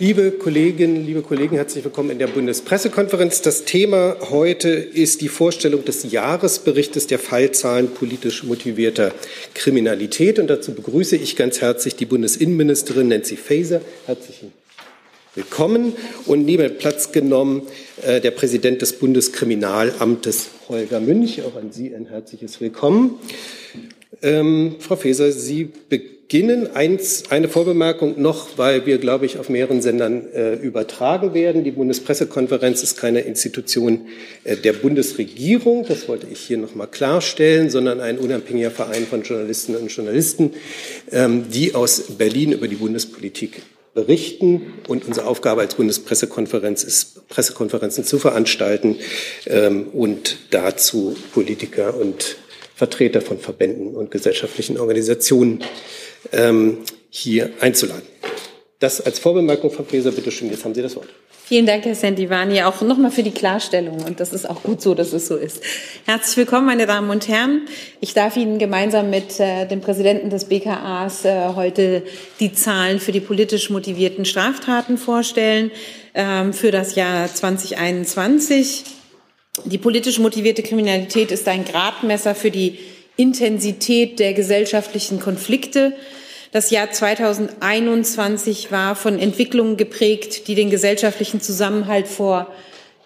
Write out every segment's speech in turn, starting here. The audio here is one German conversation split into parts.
Liebe Kolleginnen, liebe Kollegen, herzlich willkommen in der Bundespressekonferenz. Das Thema heute ist die Vorstellung des Jahresberichtes der Fallzahlen politisch motivierter Kriminalität. Und dazu begrüße ich ganz herzlich die Bundesinnenministerin Nancy Faeser. Herzlichen willkommen. Und neben Platz genommen äh, der Präsident des Bundeskriminalamtes Holger Münch. Auch an Sie ein herzliches Willkommen. Ähm, Frau Faeser, Sie beginnen beginnen. Eins, eine Vorbemerkung noch, weil wir, glaube ich, auf mehreren Sendern äh, übertragen werden. Die Bundespressekonferenz ist keine Institution äh, der Bundesregierung, das wollte ich hier noch mal klarstellen, sondern ein unabhängiger Verein von Journalistinnen und Journalisten, ähm, die aus Berlin über die Bundespolitik berichten. Und unsere Aufgabe als Bundespressekonferenz ist, Pressekonferenzen zu veranstalten ähm, und dazu Politiker und Vertreter von Verbänden und gesellschaftlichen Organisationen ähm, hier einzuladen. Das als Vorbemerkung, Frau Faeser, bitte schön, jetzt haben Sie das Wort. Vielen Dank, Herr Sendivani, auch nochmal für die Klarstellung. Und das ist auch gut so, dass es so ist. Herzlich willkommen, meine Damen und Herren. Ich darf Ihnen gemeinsam mit äh, dem Präsidenten des BKAs äh, heute die Zahlen für die politisch motivierten Straftaten vorstellen ähm, für das Jahr 2021. Die politisch motivierte Kriminalität ist ein Gradmesser für die Intensität der gesellschaftlichen Konflikte. Das Jahr 2021 war von Entwicklungen geprägt, die den gesellschaftlichen Zusammenhalt vor,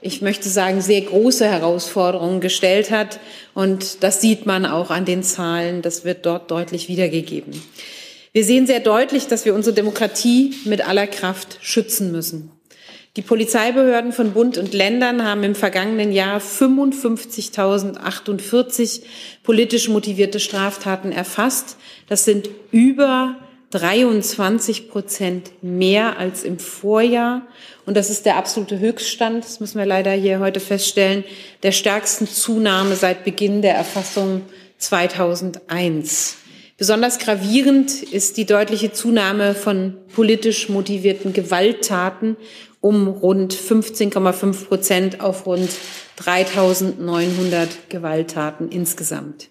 ich möchte sagen, sehr große Herausforderungen gestellt hat. Und das sieht man auch an den Zahlen. Das wird dort deutlich wiedergegeben. Wir sehen sehr deutlich, dass wir unsere Demokratie mit aller Kraft schützen müssen. Die Polizeibehörden von Bund und Ländern haben im vergangenen Jahr 55.048 politisch motivierte Straftaten erfasst. Das sind über 23 Prozent mehr als im Vorjahr. Und das ist der absolute Höchststand, das müssen wir leider hier heute feststellen, der stärksten Zunahme seit Beginn der Erfassung 2001. Besonders gravierend ist die deutliche Zunahme von politisch motivierten Gewalttaten um rund 15,5 Prozent auf rund 3.900 Gewalttaten insgesamt.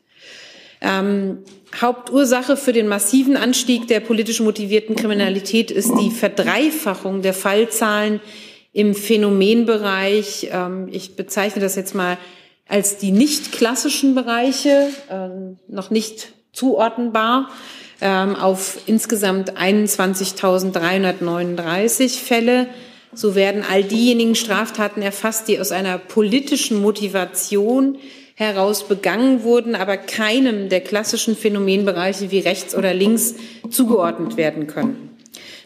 Ähm, Hauptursache für den massiven Anstieg der politisch motivierten Kriminalität ist die Verdreifachung der Fallzahlen im Phänomenbereich. Ähm, ich bezeichne das jetzt mal als die nicht klassischen Bereiche, äh, noch nicht zuordnenbar, ähm, auf insgesamt 21.339 Fälle. So werden all diejenigen Straftaten erfasst, die aus einer politischen Motivation heraus begangen wurden, aber keinem der klassischen Phänomenbereiche wie rechts oder links zugeordnet werden können.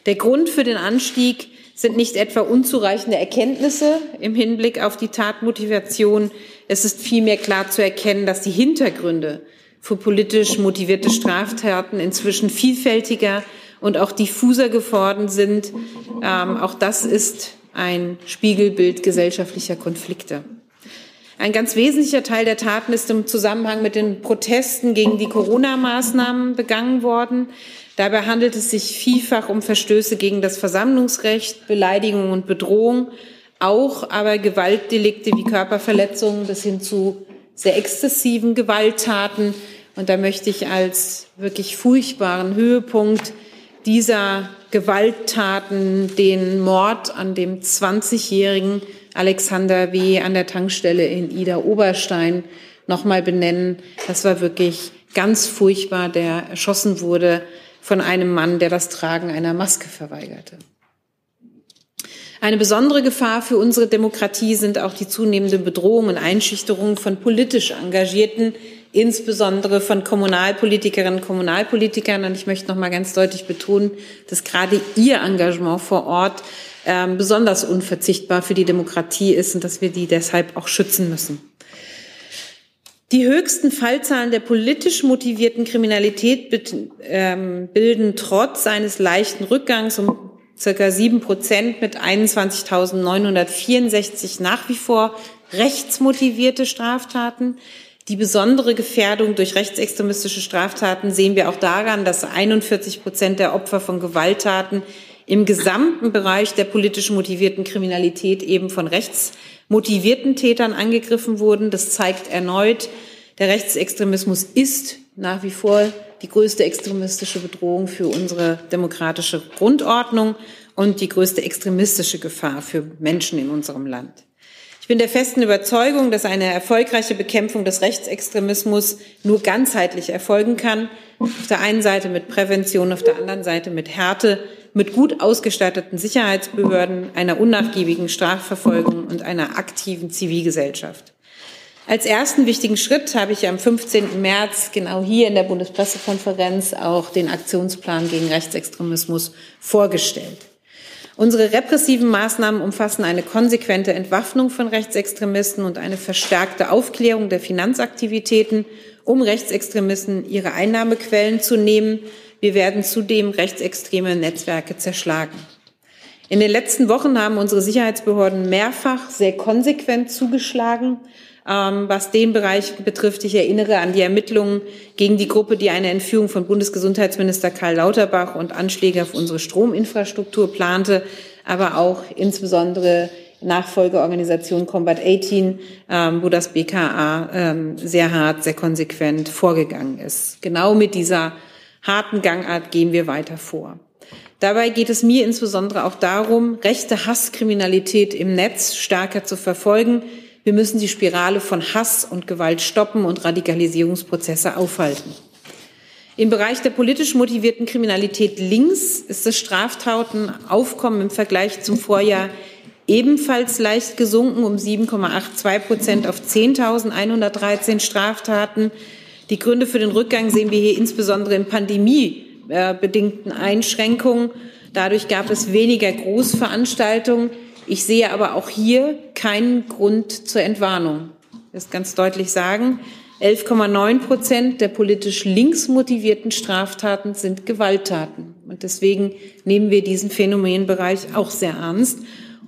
Der Grund für den Anstieg sind nicht etwa unzureichende Erkenntnisse im Hinblick auf die Tatmotivation. Es ist vielmehr klar zu erkennen, dass die Hintergründe für politisch motivierte Straftaten inzwischen vielfältiger und auch diffuser geworden sind. Ähm, auch das ist ein Spiegelbild gesellschaftlicher Konflikte. Ein ganz wesentlicher Teil der Taten ist im Zusammenhang mit den Protesten gegen die Corona-Maßnahmen begangen worden. Dabei handelt es sich vielfach um Verstöße gegen das Versammlungsrecht, Beleidigung und Bedrohung, auch aber Gewaltdelikte wie Körperverletzungen bis hin zu sehr exzessiven Gewalttaten. Und da möchte ich als wirklich furchtbaren Höhepunkt dieser Gewalttaten den Mord an dem 20-jährigen Alexander W. an der Tankstelle in Ida Oberstein nochmal benennen. Das war wirklich ganz furchtbar, der erschossen wurde von einem Mann, der das Tragen einer Maske verweigerte. Eine besondere Gefahr für unsere Demokratie sind auch die zunehmende Bedrohung und Einschüchterung von politisch Engagierten insbesondere von Kommunalpolitikerinnen und Kommunalpolitikern. Und ich möchte noch mal ganz deutlich betonen, dass gerade Ihr Engagement vor Ort ähm, besonders unverzichtbar für die Demokratie ist und dass wir die deshalb auch schützen müssen. Die höchsten Fallzahlen der politisch motivierten Kriminalität ähm, bilden trotz eines leichten Rückgangs um circa sieben Prozent mit 21.964 nach wie vor rechtsmotivierte Straftaten. Die besondere Gefährdung durch rechtsextremistische Straftaten sehen wir auch daran, dass 41 Prozent der Opfer von Gewalttaten im gesamten Bereich der politisch motivierten Kriminalität eben von rechtsmotivierten Tätern angegriffen wurden. Das zeigt erneut, der Rechtsextremismus ist nach wie vor die größte extremistische Bedrohung für unsere demokratische Grundordnung. und die größte extremistische Gefahr für Menschen in unserem Land. Ich bin der festen Überzeugung, dass eine erfolgreiche Bekämpfung des Rechtsextremismus nur ganzheitlich erfolgen kann. Auf der einen Seite mit Prävention, auf der anderen Seite mit Härte, mit gut ausgestatteten Sicherheitsbehörden, einer unnachgiebigen Strafverfolgung und einer aktiven Zivilgesellschaft. Als ersten wichtigen Schritt habe ich am 15. März genau hier in der Bundespressekonferenz auch den Aktionsplan gegen Rechtsextremismus vorgestellt. Unsere repressiven Maßnahmen umfassen eine konsequente Entwaffnung von Rechtsextremisten und eine verstärkte Aufklärung der Finanzaktivitäten, um Rechtsextremisten ihre Einnahmequellen zu nehmen. Wir werden zudem rechtsextreme Netzwerke zerschlagen. In den letzten Wochen haben unsere Sicherheitsbehörden mehrfach sehr konsequent zugeschlagen was den Bereich betrifft. Ich erinnere an die Ermittlungen gegen die Gruppe, die eine Entführung von Bundesgesundheitsminister Karl Lauterbach und Anschläge auf unsere Strominfrastruktur plante, aber auch insbesondere Nachfolgeorganisation Combat 18, ähm, wo das BKA ähm, sehr hart, sehr konsequent vorgegangen ist. Genau mit dieser harten Gangart gehen wir weiter vor. Dabei geht es mir insbesondere auch darum, rechte Hasskriminalität im Netz stärker zu verfolgen, wir müssen die Spirale von Hass und Gewalt stoppen und Radikalisierungsprozesse aufhalten. Im Bereich der politisch motivierten Kriminalität links ist das Straftatenaufkommen im Vergleich zum Vorjahr ebenfalls leicht gesunken um 7,82 Prozent auf 10.113 Straftaten. Die Gründe für den Rückgang sehen wir hier insbesondere in pandemiebedingten Einschränkungen. Dadurch gab es weniger Großveranstaltungen. Ich sehe aber auch hier keinen Grund zur Entwarnung. Das ganz deutlich sagen. 11,9 Prozent der politisch links motivierten Straftaten sind Gewalttaten. Und deswegen nehmen wir diesen Phänomenbereich auch sehr ernst.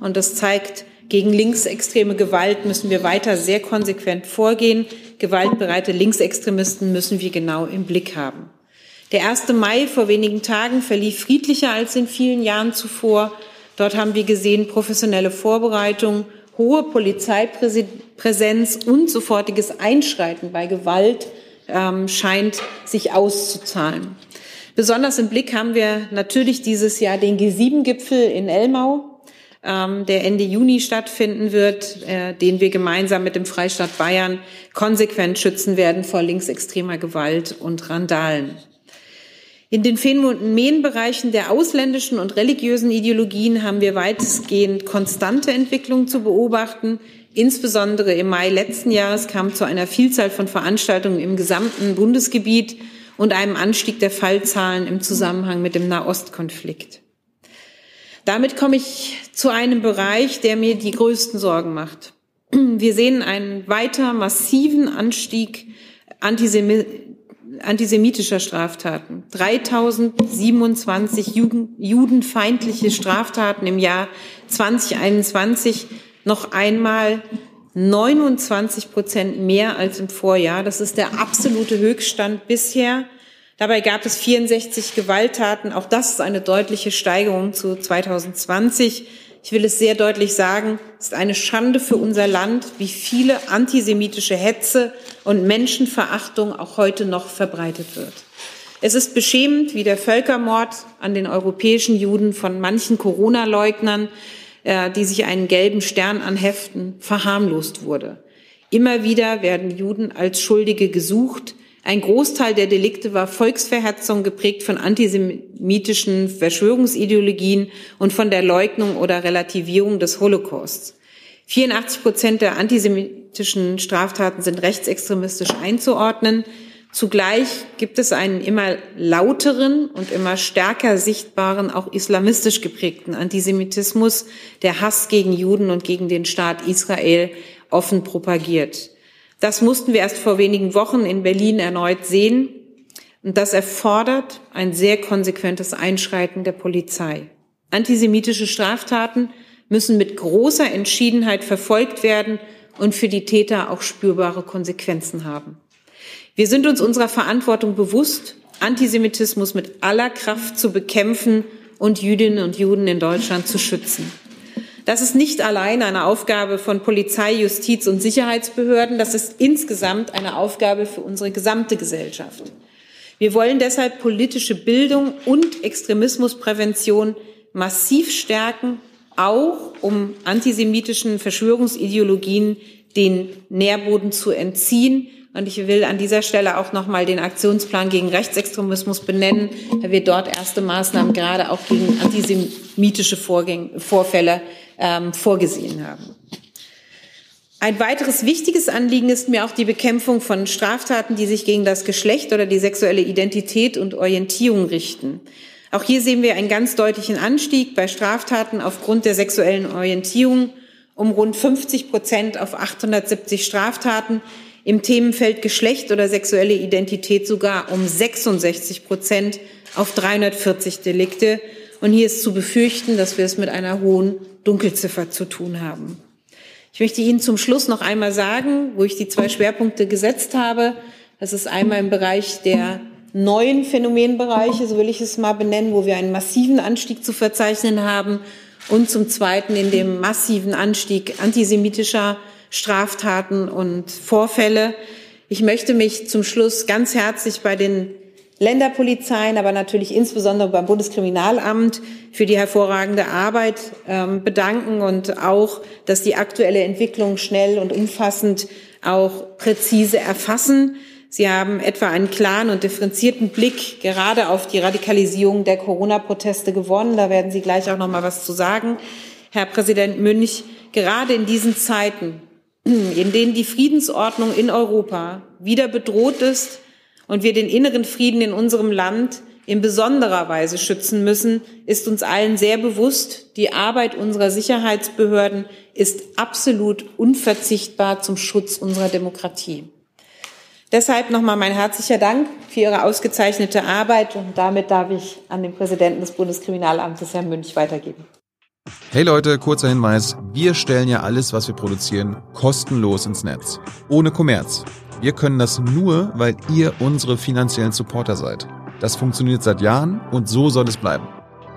Und das zeigt, gegen linksextreme Gewalt müssen wir weiter sehr konsequent vorgehen. Gewaltbereite Linksextremisten müssen wir genau im Blick haben. Der 1. Mai vor wenigen Tagen verlief friedlicher als in vielen Jahren zuvor. Dort haben wir gesehen professionelle Vorbereitung, hohe Polizeipräsenz und sofortiges Einschreiten bei Gewalt ähm, scheint sich auszuzahlen. Besonders im Blick haben wir natürlich dieses Jahr den G7-Gipfel in Elmau, ähm, der Ende Juni stattfinden wird, äh, den wir gemeinsam mit dem Freistaat Bayern konsequent schützen werden vor linksextremer Gewalt und Randalen. In den Phänomenbereichen der ausländischen und religiösen Ideologien haben wir weitestgehend konstante Entwicklungen zu beobachten. Insbesondere im Mai letzten Jahres kam zu einer Vielzahl von Veranstaltungen im gesamten Bundesgebiet und einem Anstieg der Fallzahlen im Zusammenhang mit dem Nahostkonflikt. Damit komme ich zu einem Bereich, der mir die größten Sorgen macht. Wir sehen einen weiter massiven Anstieg Antisemitismus antisemitischer Straftaten. 3027 Juden, judenfeindliche Straftaten im Jahr 2021. Noch einmal 29 Prozent mehr als im Vorjahr. Das ist der absolute Höchststand bisher. Dabei gab es 64 Gewalttaten. Auch das ist eine deutliche Steigerung zu 2020 ich will es sehr deutlich sagen, es ist eine Schande für unser Land, wie viele antisemitische Hetze und Menschenverachtung auch heute noch verbreitet wird. Es ist beschämend, wie der Völkermord an den europäischen Juden von manchen Corona-Leugnern, äh, die sich einen gelben Stern anheften, verharmlost wurde. Immer wieder werden Juden als Schuldige gesucht, ein Großteil der Delikte war Volksverhetzung, geprägt von antisemitischen Verschwörungsideologien und von der Leugnung oder Relativierung des Holocausts. 84 Prozent der antisemitischen Straftaten sind rechtsextremistisch einzuordnen. Zugleich gibt es einen immer lauteren und immer stärker sichtbaren, auch islamistisch geprägten Antisemitismus, der Hass gegen Juden und gegen den Staat Israel offen propagiert. Das mussten wir erst vor wenigen Wochen in Berlin erneut sehen. Und das erfordert ein sehr konsequentes Einschreiten der Polizei. Antisemitische Straftaten müssen mit großer Entschiedenheit verfolgt werden und für die Täter auch spürbare Konsequenzen haben. Wir sind uns unserer Verantwortung bewusst, Antisemitismus mit aller Kraft zu bekämpfen und Jüdinnen und Juden in Deutschland zu schützen. Das ist nicht allein eine Aufgabe von Polizei, Justiz und Sicherheitsbehörden. Das ist insgesamt eine Aufgabe für unsere gesamte Gesellschaft. Wir wollen deshalb politische Bildung und Extremismusprävention massiv stärken, auch um antisemitischen Verschwörungsideologien den Nährboden zu entziehen. Und ich will an dieser Stelle auch nochmal den Aktionsplan gegen Rechtsextremismus benennen, weil wir dort erste Maßnahmen gerade auch gegen antisemitische Vorgänge, Vorfälle ähm, vorgesehen haben. Ein weiteres wichtiges Anliegen ist mir auch die Bekämpfung von Straftaten, die sich gegen das Geschlecht oder die sexuelle Identität und Orientierung richten. Auch hier sehen wir einen ganz deutlichen Anstieg bei Straftaten aufgrund der sexuellen Orientierung um rund 50 Prozent auf 870 Straftaten, im Themenfeld Geschlecht oder sexuelle Identität sogar um 66 Prozent auf 340 Delikte. Und hier ist zu befürchten, dass wir es mit einer hohen Dunkelziffer zu tun haben. Ich möchte Ihnen zum Schluss noch einmal sagen, wo ich die zwei Schwerpunkte gesetzt habe. Das ist einmal im Bereich der neuen Phänomenbereiche, so will ich es mal benennen, wo wir einen massiven Anstieg zu verzeichnen haben und zum Zweiten in dem massiven Anstieg antisemitischer Straftaten und Vorfälle. Ich möchte mich zum Schluss ganz herzlich bei den Länderpolizeien, aber natürlich insbesondere beim Bundeskriminalamt für die hervorragende Arbeit ähm, bedanken und auch, dass die aktuelle Entwicklung schnell und umfassend auch präzise erfassen. Sie haben etwa einen klaren und differenzierten Blick gerade auf die Radikalisierung der Corona-Proteste gewonnen. Da werden Sie gleich auch noch mal was zu sagen, Herr Präsident Münch. Gerade in diesen Zeiten, in denen die Friedensordnung in Europa wieder bedroht ist und wir den inneren Frieden in unserem Land in besonderer Weise schützen müssen, ist uns allen sehr bewusst, die Arbeit unserer Sicherheitsbehörden ist absolut unverzichtbar zum Schutz unserer Demokratie. Deshalb nochmal mein herzlicher Dank für Ihre ausgezeichnete Arbeit und damit darf ich an den Präsidenten des Bundeskriminalamtes, Herrn Münch, weitergeben. Hey Leute, kurzer Hinweis. Wir stellen ja alles, was wir produzieren, kostenlos ins Netz. Ohne Kommerz. Wir können das nur, weil ihr unsere finanziellen Supporter seid. Das funktioniert seit Jahren und so soll es bleiben.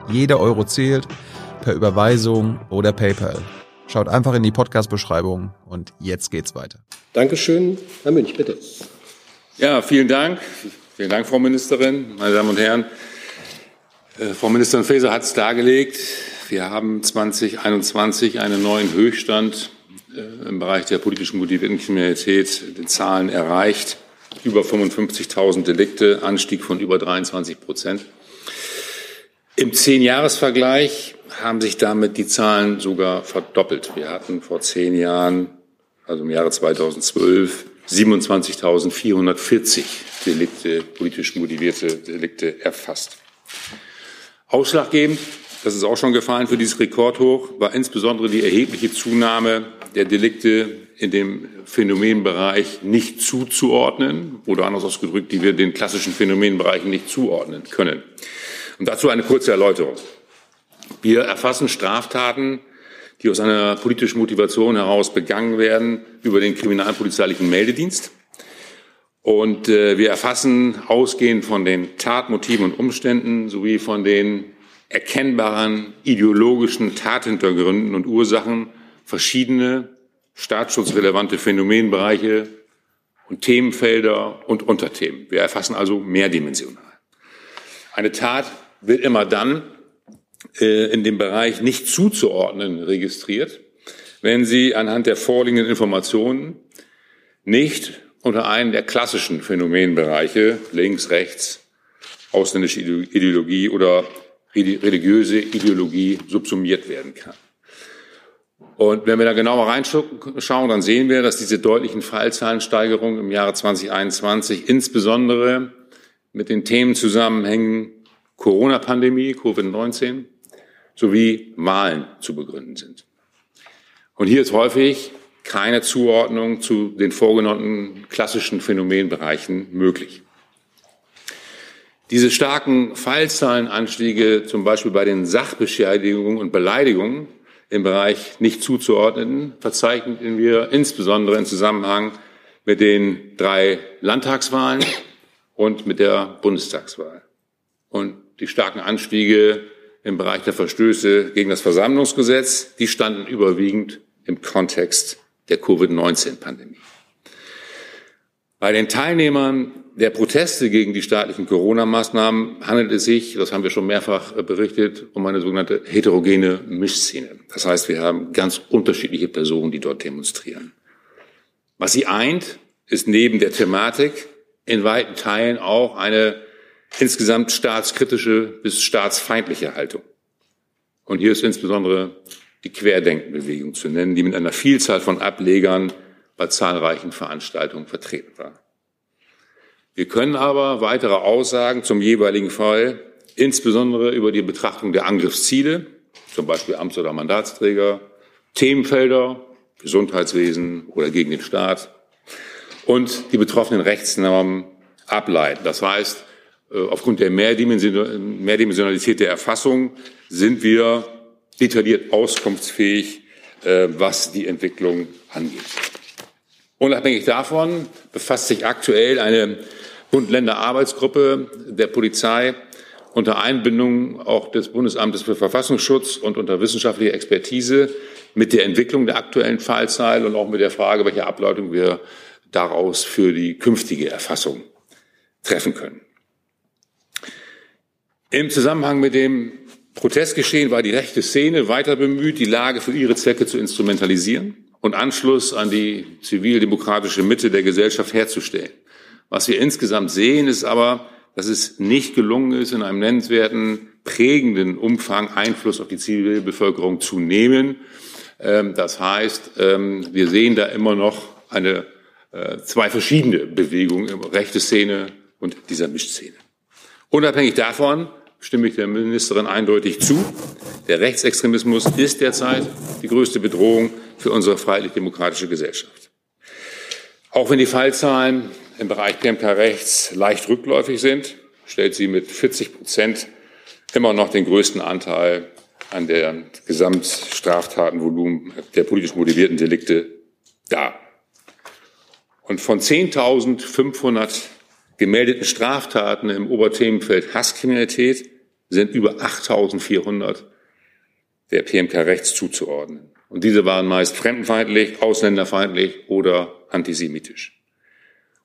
Jeder Euro zählt, per Überweisung oder PayPal. Schaut einfach in die Podcast-Beschreibung und jetzt geht's weiter. Dankeschön. Herr Münch, bitte. Ja, vielen Dank. Vielen Dank, Frau Ministerin, meine Damen und Herren. Äh, Frau Ministerin Faeser hat es dargelegt. Wir haben 2021 einen neuen Höchststand äh, im Bereich der politischen motivierten Kriminalität, den Zahlen erreicht. Über 55.000 Delikte, Anstieg von über 23 Prozent. Im Zehn-Jahres-Vergleich haben sich damit die Zahlen sogar verdoppelt. Wir hatten vor zehn Jahren, also im Jahre 2012, 27.440 Delikte, politisch motivierte Delikte erfasst. Ausschlaggebend, das ist auch schon gefallen für dieses Rekordhoch, war insbesondere die erhebliche Zunahme der Delikte in dem Phänomenbereich nicht zuzuordnen oder anders ausgedrückt, die wir den klassischen Phänomenbereichen nicht zuordnen können. Und dazu eine kurze Erläuterung. Wir erfassen Straftaten die aus einer politischen Motivation heraus begangen werden, über den kriminalpolizeilichen Meldedienst. Und äh, wir erfassen ausgehend von den Tatmotiven und Umständen sowie von den erkennbaren ideologischen Tathintergründen und Ursachen verschiedene staatsschutzrelevante Phänomenbereiche und Themenfelder und Unterthemen. Wir erfassen also mehrdimensional. Eine Tat wird immer dann äh, in dem Bereich nicht zuzuordnen registriert, wenn sie anhand der vorliegenden Informationen nicht unter einen der klassischen Phänomenbereiche links, rechts, ausländische Ideologie oder religiöse Ideologie subsumiert werden kann. Und wenn wir da genauer reinschauen, dann sehen wir, dass diese deutlichen Fallzahlensteigerungen im Jahre 2021 insbesondere mit den Themen zusammenhängen Corona-Pandemie, Covid-19, sowie Wahlen zu begründen sind. Und hier ist häufig keine Zuordnung zu den vorgenannten klassischen Phänomenbereichen möglich. Diese starken Fallzahlenanstiege, zum Beispiel bei den Sachbeschädigungen und Beleidigungen im Bereich nicht zuzuordneten, verzeichnen wir insbesondere im Zusammenhang mit den drei Landtagswahlen und mit der Bundestagswahl. Und die starken Anstiege im Bereich der Verstöße gegen das Versammlungsgesetz, die standen überwiegend im Kontext der Covid-19-Pandemie. Bei den Teilnehmern der Proteste gegen die staatlichen Corona-Maßnahmen handelt es sich, das haben wir schon mehrfach berichtet, um eine sogenannte heterogene Mischszene. Das heißt, wir haben ganz unterschiedliche Personen, die dort demonstrieren. Was sie eint, ist neben der Thematik in weiten Teilen auch eine insgesamt staatskritische bis staatsfeindliche Haltung. Und hier ist insbesondere die Querdenkenbewegung zu nennen, die mit einer Vielzahl von Ablegern bei zahlreichen Veranstaltungen vertreten war. Wir können aber weitere Aussagen zum jeweiligen Fall, insbesondere über die Betrachtung der Angriffsziele, zum Beispiel Amts- oder Mandatsträger, Themenfelder, Gesundheitswesen oder gegen den Staat und die betroffenen Rechtsnormen ableiten. Das heißt, äh, aufgrund der Mehrdimensionalität der Erfassung sind wir detailliert auskunftsfähig, äh, was die Entwicklung angeht. Unabhängig davon befasst sich aktuell eine Bund-Länder-Arbeitsgruppe der Polizei unter Einbindung auch des Bundesamtes für Verfassungsschutz und unter wissenschaftlicher Expertise mit der Entwicklung der aktuellen Fallzahl und auch mit der Frage, welche Ableitung wir daraus für die künftige Erfassung treffen können. Im Zusammenhang mit dem Protestgeschehen war die rechte Szene weiter bemüht, die Lage für ihre Zwecke zu instrumentalisieren und Anschluss an die zivildemokratische Mitte der Gesellschaft herzustellen. Was wir insgesamt sehen, ist aber, dass es nicht gelungen ist, in einem nennenswerten, prägenden Umfang Einfluss auf die Zivilbevölkerung zu nehmen. Ähm, das heißt, ähm, wir sehen da immer noch eine, äh, zwei verschiedene Bewegungen, rechte Szene und dieser Mischszene. Unabhängig davon stimme ich der Ministerin eindeutig zu. Der Rechtsextremismus ist derzeit die größte Bedrohung für unsere freiheitlich-demokratische Gesellschaft. Auch wenn die Fallzahlen im Bereich PMK-Rechts leicht rückläufig sind, stellt sie mit 40 Prozent immer noch den größten Anteil an der Gesamtstraftatenvolumen der politisch motivierten Delikte dar. Und von 10.500 gemeldeten Straftaten im Oberthemenfeld Hasskriminalität sind über 8.400 der PMK rechts zuzuordnen. Und diese waren meist fremdenfeindlich, ausländerfeindlich oder antisemitisch.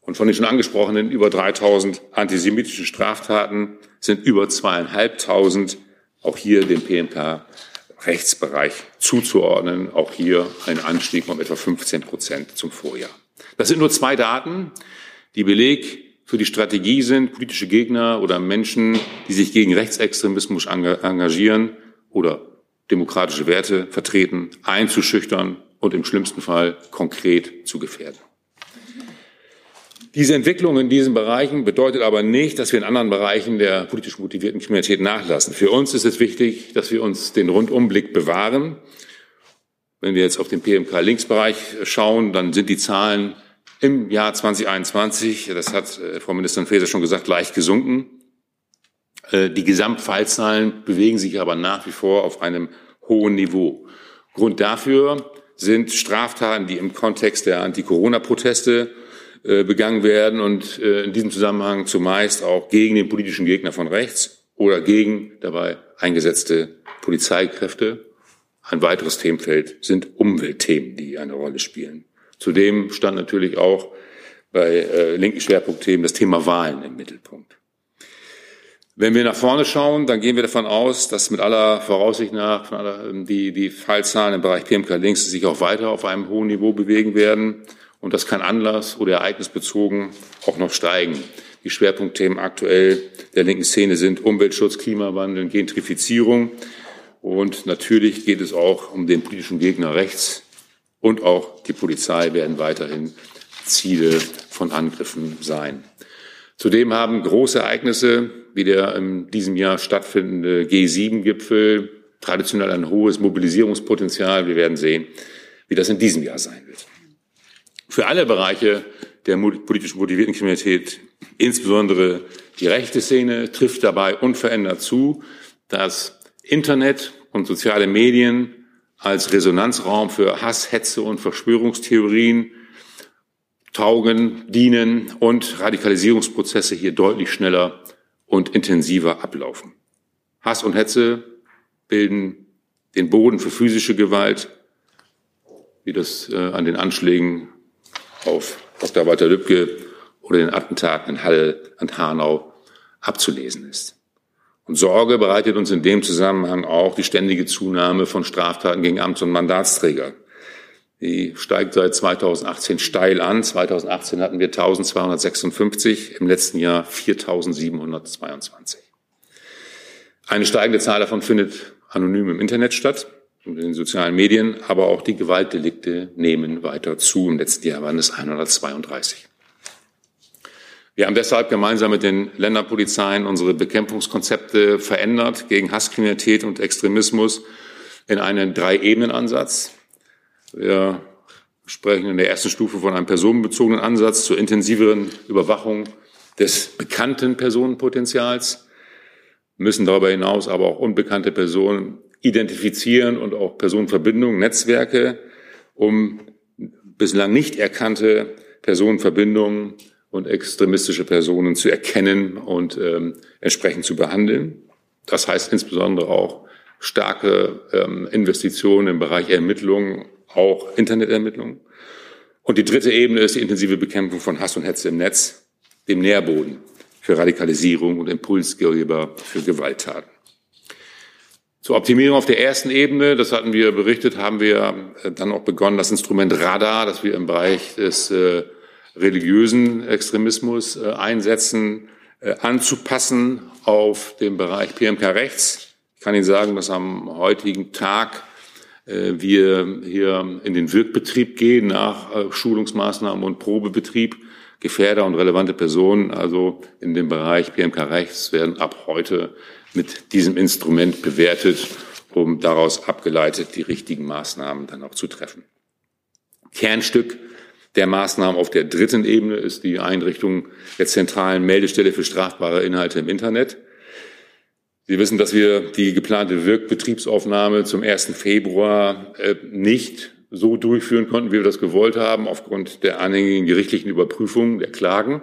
Und von den schon angesprochenen über 3000 antisemitischen Straftaten sind über zweieinhalbtausend auch hier dem PMK Rechtsbereich zuzuordnen. Auch hier ein Anstieg um etwa 15 Prozent zum Vorjahr. Das sind nur zwei Daten, die Beleg für die Strategie sind, politische Gegner oder Menschen, die sich gegen Rechtsextremismus engagieren oder demokratische Werte vertreten, einzuschüchtern und im schlimmsten Fall konkret zu gefährden. Diese Entwicklung in diesen Bereichen bedeutet aber nicht, dass wir in anderen Bereichen der politisch motivierten Kriminalität nachlassen. Für uns ist es wichtig, dass wir uns den Rundumblick bewahren. Wenn wir jetzt auf den PMK-Linksbereich schauen, dann sind die Zahlen im Jahr 2021, das hat äh, Frau Ministerin Faeser schon gesagt, leicht gesunken. Äh, die Gesamtfallzahlen bewegen sich aber nach wie vor auf einem hohen Niveau. Grund dafür sind Straftaten, die im Kontext der Anti-Corona-Proteste äh, begangen werden und in diesem Zusammenhang zumeist auch gegen den politischen Gegner von rechts oder gegen dabei eingesetzte Polizeikräfte. Ein weiteres Themenfeld sind Umweltthemen, die eine Rolle spielen. Zudem stand natürlich auch bei äh, linken Schwerpunktthemen das Thema Wahlen im Mittelpunkt. Wenn wir nach vorne schauen, dann gehen wir davon aus, dass mit aller Voraussicht nach aller, ähm, die, die Fallzahlen im Bereich PMK links sich auch weiter auf einem hohen Niveau bewegen werden und das kann Anlass oder ereignisbezogen auch noch steigen. Die Schwerpunktthemen aktuell der linken Szene sind Umweltschutz, Klimawandel, Gentrifizierung und natürlich geht es auch um den politischen Gegner rechts und auch die Polizei werden weiterhin Ziele von Angriffen sein. Zudem haben große Ereignisse wie der in diesem Jahr stattfindende G7-Gipfel traditionell ein hohes Mobilisierungspotenzial. Wir werden sehen, wie das in diesem Jahr sein wird. Für alle Bereiche der politisch motivierten Kriminalität, insbesondere die rechte Szene, trifft dabei unverändert zu, dass Internet und soziale Medien als Resonanzraum für Hass, Hetze und Verschwörungstheorien taugen, dienen und Radikalisierungsprozesse hier deutlich schneller und intensiver ablaufen. Hass und Hetze bilden den Boden für physische Gewalt, wie das äh, an den Anschlägen auf Dr. Walter Lübcke oder den Attentaten in Halle und Hanau abzulesen ist. Und Sorge bereitet uns in dem Zusammenhang auch die ständige Zunahme von Straftaten gegen Amts- und Mandatsträger. Die steigt seit 2018 steil an. 2018 hatten wir 1256, im letzten Jahr 4722. Eine steigende Zahl davon findet anonym im Internet statt und in den sozialen Medien, aber auch die Gewaltdelikte nehmen weiter zu. Im letzten Jahr waren es 132. Wir haben deshalb gemeinsam mit den Länderpolizeien unsere Bekämpfungskonzepte verändert gegen Hasskriminalität und Extremismus in einen Drei-Ebenen-Ansatz. Wir sprechen in der ersten Stufe von einem personenbezogenen Ansatz zur intensiveren Überwachung des bekannten Personenpotenzials, müssen darüber hinaus aber auch unbekannte Personen identifizieren und auch Personenverbindungen, Netzwerke, um bislang nicht erkannte Personenverbindungen und extremistische Personen zu erkennen und ähm, entsprechend zu behandeln. Das heißt insbesondere auch starke ähm, Investitionen im Bereich Ermittlungen auch Internetermittlungen. Und die dritte Ebene ist die intensive Bekämpfung von Hass und Hetze im Netz, dem Nährboden für Radikalisierung und Impulsgeber für Gewalttaten. Zur Optimierung auf der ersten Ebene, das hatten wir berichtet, haben wir äh, dann auch begonnen, das Instrument Radar, das wir im Bereich des äh, religiösen Extremismus äh, einsetzen, äh, anzupassen auf den Bereich PMK Rechts. Ich kann Ihnen sagen, dass am heutigen Tag äh, wir hier in den Wirkbetrieb gehen nach Schulungsmaßnahmen und Probebetrieb. Gefährder und relevante Personen, also in dem Bereich PMK Rechts, werden ab heute mit diesem Instrument bewertet, um daraus abgeleitet die richtigen Maßnahmen dann auch zu treffen. Kernstück der Maßnahmen auf der dritten Ebene ist die Einrichtung der zentralen Meldestelle für strafbare Inhalte im Internet. Sie wissen, dass wir die geplante Wirkbetriebsaufnahme zum 1. Februar äh, nicht so durchführen konnten, wie wir das gewollt haben, aufgrund der anhängigen gerichtlichen Überprüfung der Klagen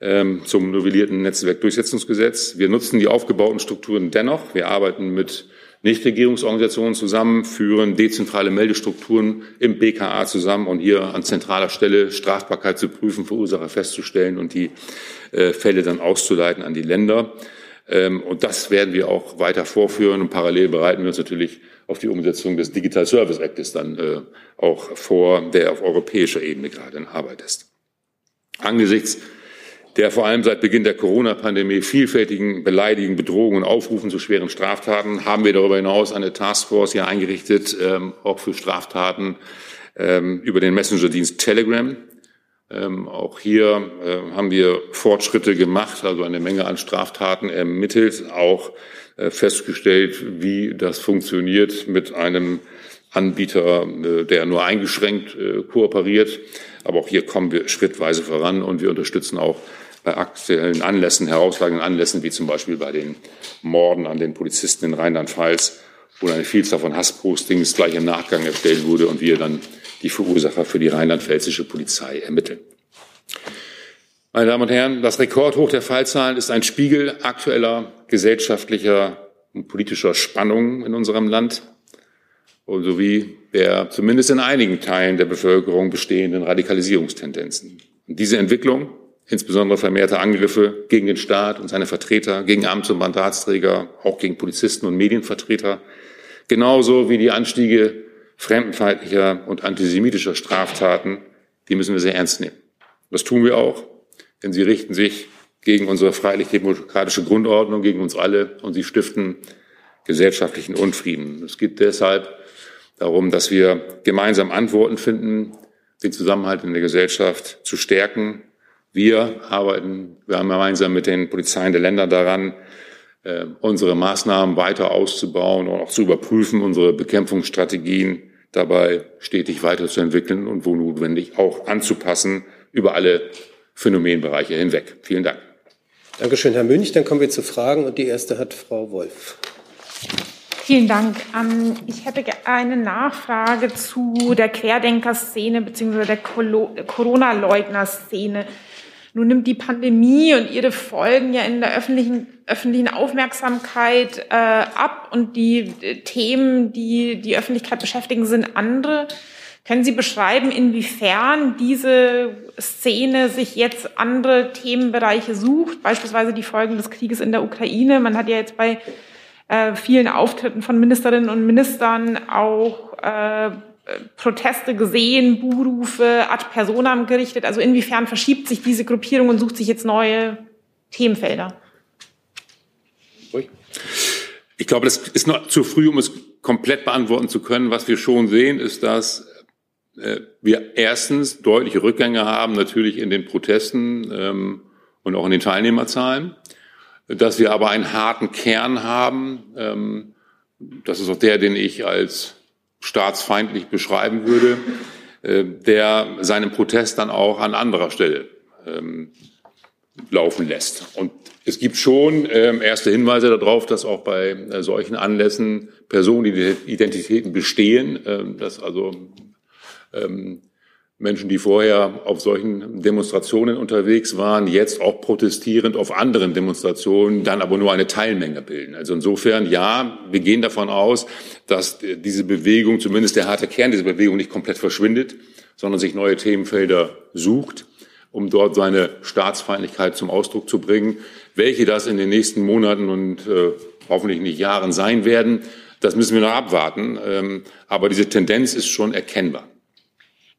ähm, zum novellierten Netzwerkdurchsetzungsgesetz. Wir nutzen die aufgebauten Strukturen dennoch. Wir arbeiten mit Nichtregierungsorganisationen zusammen, führen dezentrale Meldestrukturen im BKA zusammen und hier an zentraler Stelle Strafbarkeit zu prüfen, Verursacher festzustellen und die äh, Fälle dann auszuleiten an die Länder. Ähm, und das werden wir auch weiter vorführen. Und parallel bereiten wir uns natürlich auf die Umsetzung des Digital Service Actes dann äh, auch vor, der auf europäischer Ebene gerade in Arbeit ist. Angesichts der vor allem seit Beginn der Corona-Pandemie vielfältigen Beleidigungen, Bedrohungen und Aufrufen zu schweren Straftaten haben wir darüber hinaus eine Taskforce hier eingerichtet, ähm, auch für Straftaten ähm, über den Messenger-Dienst Telegram. Ähm, auch hier äh, haben wir Fortschritte gemacht, also eine Menge an Straftaten ermittelt, auch äh, festgestellt, wie das funktioniert mit einem Anbieter, äh, der nur eingeschränkt äh, kooperiert. Aber auch hier kommen wir schrittweise voran und wir unterstützen auch bei aktuellen Anlässen, herausragenden Anlässen, wie zum Beispiel bei den Morden an den Polizisten in Rheinland-Pfalz, wo eine Vielzahl von Hasspostings gleich im Nachgang erstellt wurde und wir dann die Verursacher für die rheinland-pfälzische Polizei ermitteln. Meine Damen und Herren, das Rekordhoch der Fallzahlen ist ein Spiegel aktueller gesellschaftlicher und politischer Spannungen in unserem Land sowie der zumindest in einigen Teilen der Bevölkerung bestehenden Radikalisierungstendenzen. Und diese Entwicklung, insbesondere vermehrte Angriffe gegen den Staat und seine Vertreter, gegen Amts- und Mandatsträger, auch gegen Polizisten und Medienvertreter, genauso wie die Anstiege fremdenfeindlicher und antisemitischer Straftaten, die müssen wir sehr ernst nehmen. Das tun wir auch, denn sie richten sich gegen unsere freiheitlich-demokratische Grundordnung, gegen uns alle und sie stiften gesellschaftlichen Unfrieden. Es geht deshalb darum, dass wir gemeinsam Antworten finden, den Zusammenhalt in der Gesellschaft zu stärken. Wir arbeiten, wir haben gemeinsam mit den Polizeien der Länder daran, äh, unsere Maßnahmen weiter auszubauen und auch zu überprüfen, unsere Bekämpfungsstrategien dabei stetig weiterzuentwickeln und wo notwendig auch anzupassen über alle Phänomenbereiche hinweg. Vielen Dank. Dankeschön, Herr Münch. Dann kommen wir zu Fragen und die erste hat Frau Wolf. Vielen Dank. Ähm, ich hätte eine Nachfrage zu der Querdenker-Szene bzw. der Corona-Leugner-Szene. Nun nimmt die Pandemie und ihre Folgen ja in der öffentlichen, öffentlichen Aufmerksamkeit äh, ab und die äh, Themen, die die Öffentlichkeit beschäftigen, sind andere. Können Sie beschreiben, inwiefern diese Szene sich jetzt andere Themenbereiche sucht, beispielsweise die Folgen des Krieges in der Ukraine? Man hat ja jetzt bei äh, vielen Auftritten von Ministerinnen und Ministern auch äh, Proteste gesehen, Buhrufe ad personam gerichtet. Also inwiefern verschiebt sich diese Gruppierung und sucht sich jetzt neue Themenfelder? Ich glaube, das ist noch zu früh, um es komplett beantworten zu können. Was wir schon sehen, ist, dass äh, wir erstens deutliche Rückgänge haben, natürlich in den Protesten ähm, und auch in den Teilnehmerzahlen, dass wir aber einen harten Kern haben. Ähm, das ist auch der, den ich als staatsfeindlich beschreiben würde, äh, der seinen Protest dann auch an anderer Stelle ähm, laufen lässt. Und es gibt schon ähm, erste Hinweise darauf, dass auch bei äh, solchen Anlässen Personenidentitäten bestehen, dass also Menschen, die vorher auf solchen Demonstrationen unterwegs waren, jetzt auch protestierend auf anderen Demonstrationen, dann aber nur eine Teilmenge bilden. Also insofern, ja, wir gehen davon aus, dass diese Bewegung, zumindest der harte Kern dieser Bewegung nicht komplett verschwindet, sondern sich neue Themenfelder sucht, um dort seine Staatsfeindlichkeit zum Ausdruck zu bringen. Welche das in den nächsten Monaten und äh, hoffentlich nicht Jahren sein werden, das müssen wir noch abwarten. Ähm, aber diese Tendenz ist schon erkennbar.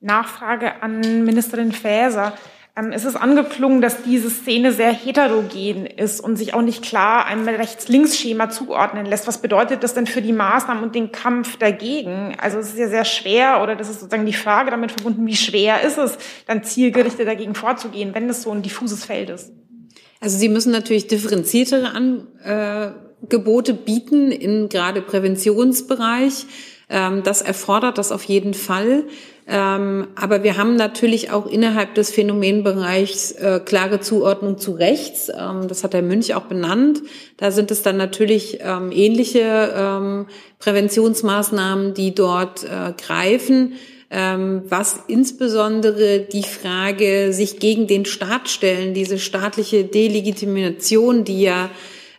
Nachfrage an Ministerin Faeser. Ähm, es ist angeklungen, dass diese Szene sehr heterogen ist und sich auch nicht klar einem Rechts-Links-Schema zuordnen lässt. Was bedeutet das denn für die Maßnahmen und den Kampf dagegen? Also es ist ja sehr schwer oder das ist sozusagen die Frage damit verbunden, wie schwer ist es, dann zielgerichtet dagegen vorzugehen, wenn es so ein diffuses Feld ist? Also Sie müssen natürlich differenziertere Angebote bieten in gerade Präventionsbereich. Ähm, das erfordert das auf jeden Fall. Ähm, aber wir haben natürlich auch innerhalb des Phänomenbereichs äh, klare Zuordnung zu rechts. Ähm, das hat der Münch auch benannt. Da sind es dann natürlich ähm, ähnliche ähm, Präventionsmaßnahmen, die dort äh, greifen. Ähm, was insbesondere die Frage sich gegen den Staat stellen, diese staatliche Delegitimation, die ja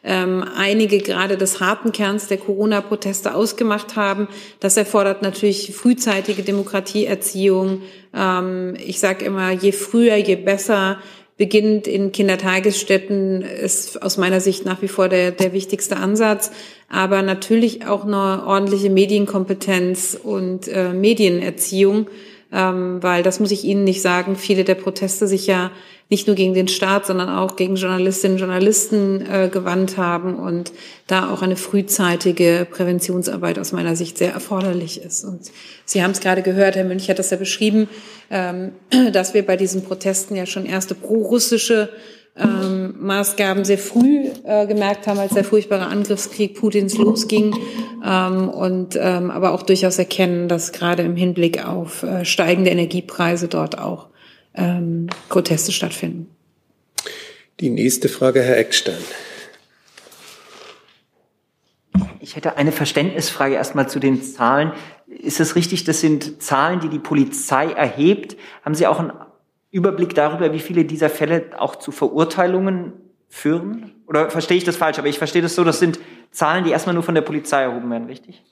ähm, einige gerade des harten Kerns der Corona-Proteste ausgemacht haben. Das erfordert natürlich frühzeitige Demokratieerziehung. Ähm, ich sage immer, je früher, je besser beginnt in Kindertagesstätten ist aus meiner Sicht nach wie vor der, der wichtigste Ansatz. Aber natürlich auch eine ordentliche Medienkompetenz und äh, Medienerziehung, ähm, weil das muss ich Ihnen nicht sagen, viele der Proteste sich ja nicht nur gegen den Staat, sondern auch gegen Journalistinnen und Journalisten äh, gewandt haben und da auch eine frühzeitige Präventionsarbeit aus meiner Sicht sehr erforderlich ist. Und Sie haben es gerade gehört, Herr Münch hat das ja beschrieben, ähm, dass wir bei diesen Protesten ja schon erste pro-russische ähm, Maßgaben sehr früh äh, gemerkt haben, als der furchtbare Angriffskrieg Putins losging ähm, und ähm, aber auch durchaus erkennen, dass gerade im Hinblick auf äh, steigende Energiepreise dort auch ähm, Proteste stattfinden. Die nächste Frage, Herr Eckstein. Ich hätte eine Verständnisfrage erstmal zu den Zahlen. Ist es richtig, das sind Zahlen, die die Polizei erhebt? Haben Sie auch einen Überblick darüber, wie viele dieser Fälle auch zu Verurteilungen führen? Oder verstehe ich das falsch? Aber ich verstehe das so, das sind Zahlen, die erstmal nur von der Polizei erhoben werden, richtig?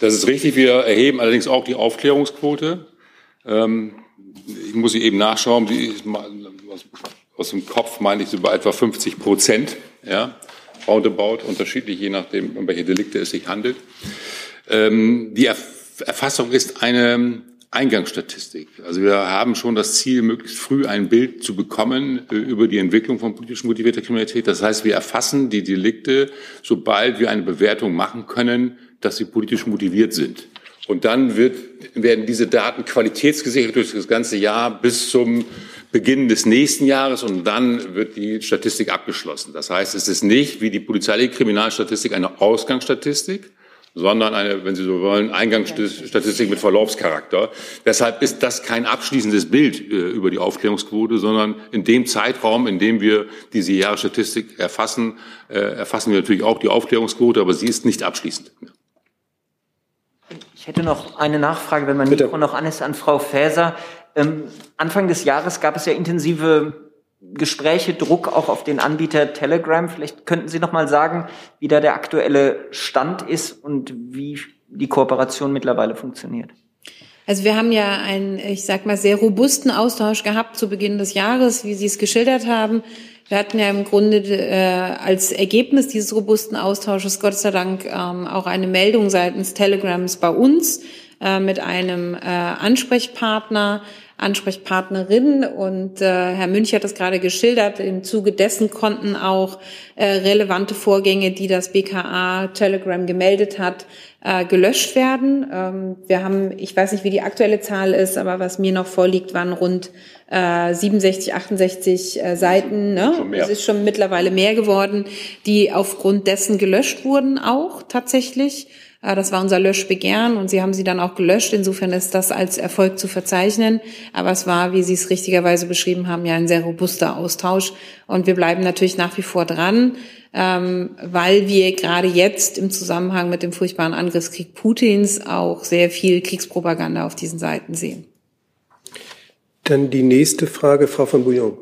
Das ist richtig. Wir erheben allerdings auch die Aufklärungsquote. Ähm, ich muss sie eben nachschauen, die ist aus, dem Kopf meine ich so bei etwa 50 Prozent, ja, roundabout, unterschiedlich, je nachdem, um welche Delikte es sich handelt. Ähm, die Erfassung ist eine Eingangsstatistik. Also wir haben schon das Ziel, möglichst früh ein Bild zu bekommen äh, über die Entwicklung von politisch motivierter Kriminalität. Das heißt, wir erfassen die Delikte, sobald wir eine Bewertung machen können, dass sie politisch motiviert sind. Und dann wird, werden diese Daten qualitätsgesichert durch das ganze Jahr bis zum Beginn des nächsten Jahres und dann wird die Statistik abgeschlossen. Das heißt, es ist nicht wie die polizeiliche Kriminalstatistik eine Ausgangsstatistik, sondern eine, wenn Sie so wollen, Eingangsstatistik mit Verlaufscharakter. Deshalb ist das kein abschließendes Bild äh, über die Aufklärungsquote, sondern in dem Zeitraum, in dem wir diese Jahresstatistik erfassen, äh, erfassen wir natürlich auch die Aufklärungsquote, aber sie ist nicht abschließend. Ich hätte noch eine Nachfrage, wenn mein Bitte. Mikro noch an ist, an Frau Faeser. Ähm, Anfang des Jahres gab es ja intensive Gespräche, Druck auch auf den Anbieter Telegram. Vielleicht könnten Sie noch mal sagen, wie da der aktuelle Stand ist und wie die Kooperation mittlerweile funktioniert. Also wir haben ja einen, ich sag mal, sehr robusten Austausch gehabt zu Beginn des Jahres, wie Sie es geschildert haben. Wir hatten ja im Grunde äh, als Ergebnis dieses robusten Austausches Gott sei Dank ähm, auch eine Meldung seitens Telegrams bei uns äh, mit einem äh, Ansprechpartner, Ansprechpartnerin und äh, Herr Münch hat das gerade geschildert. Im Zuge dessen konnten auch äh, relevante Vorgänge, die das BKA Telegram gemeldet hat, äh, gelöscht werden. Ähm, wir haben, ich weiß nicht, wie die aktuelle Zahl ist, aber was mir noch vorliegt, waren rund äh, 67, 68 äh, Seiten. Ne? Es ist schon mittlerweile mehr geworden, die aufgrund dessen gelöscht wurden auch tatsächlich. Äh, das war unser Löschbegehren und Sie haben sie dann auch gelöscht. Insofern ist das als Erfolg zu verzeichnen. Aber es war, wie Sie es richtigerweise beschrieben haben, ja ein sehr robuster Austausch. Und wir bleiben natürlich nach wie vor dran, ähm, weil wir gerade jetzt im Zusammenhang mit dem furchtbaren Angriffskrieg Putins auch sehr viel Kriegspropaganda auf diesen Seiten sehen. Dann die nächste Frage, Frau von Bouillon.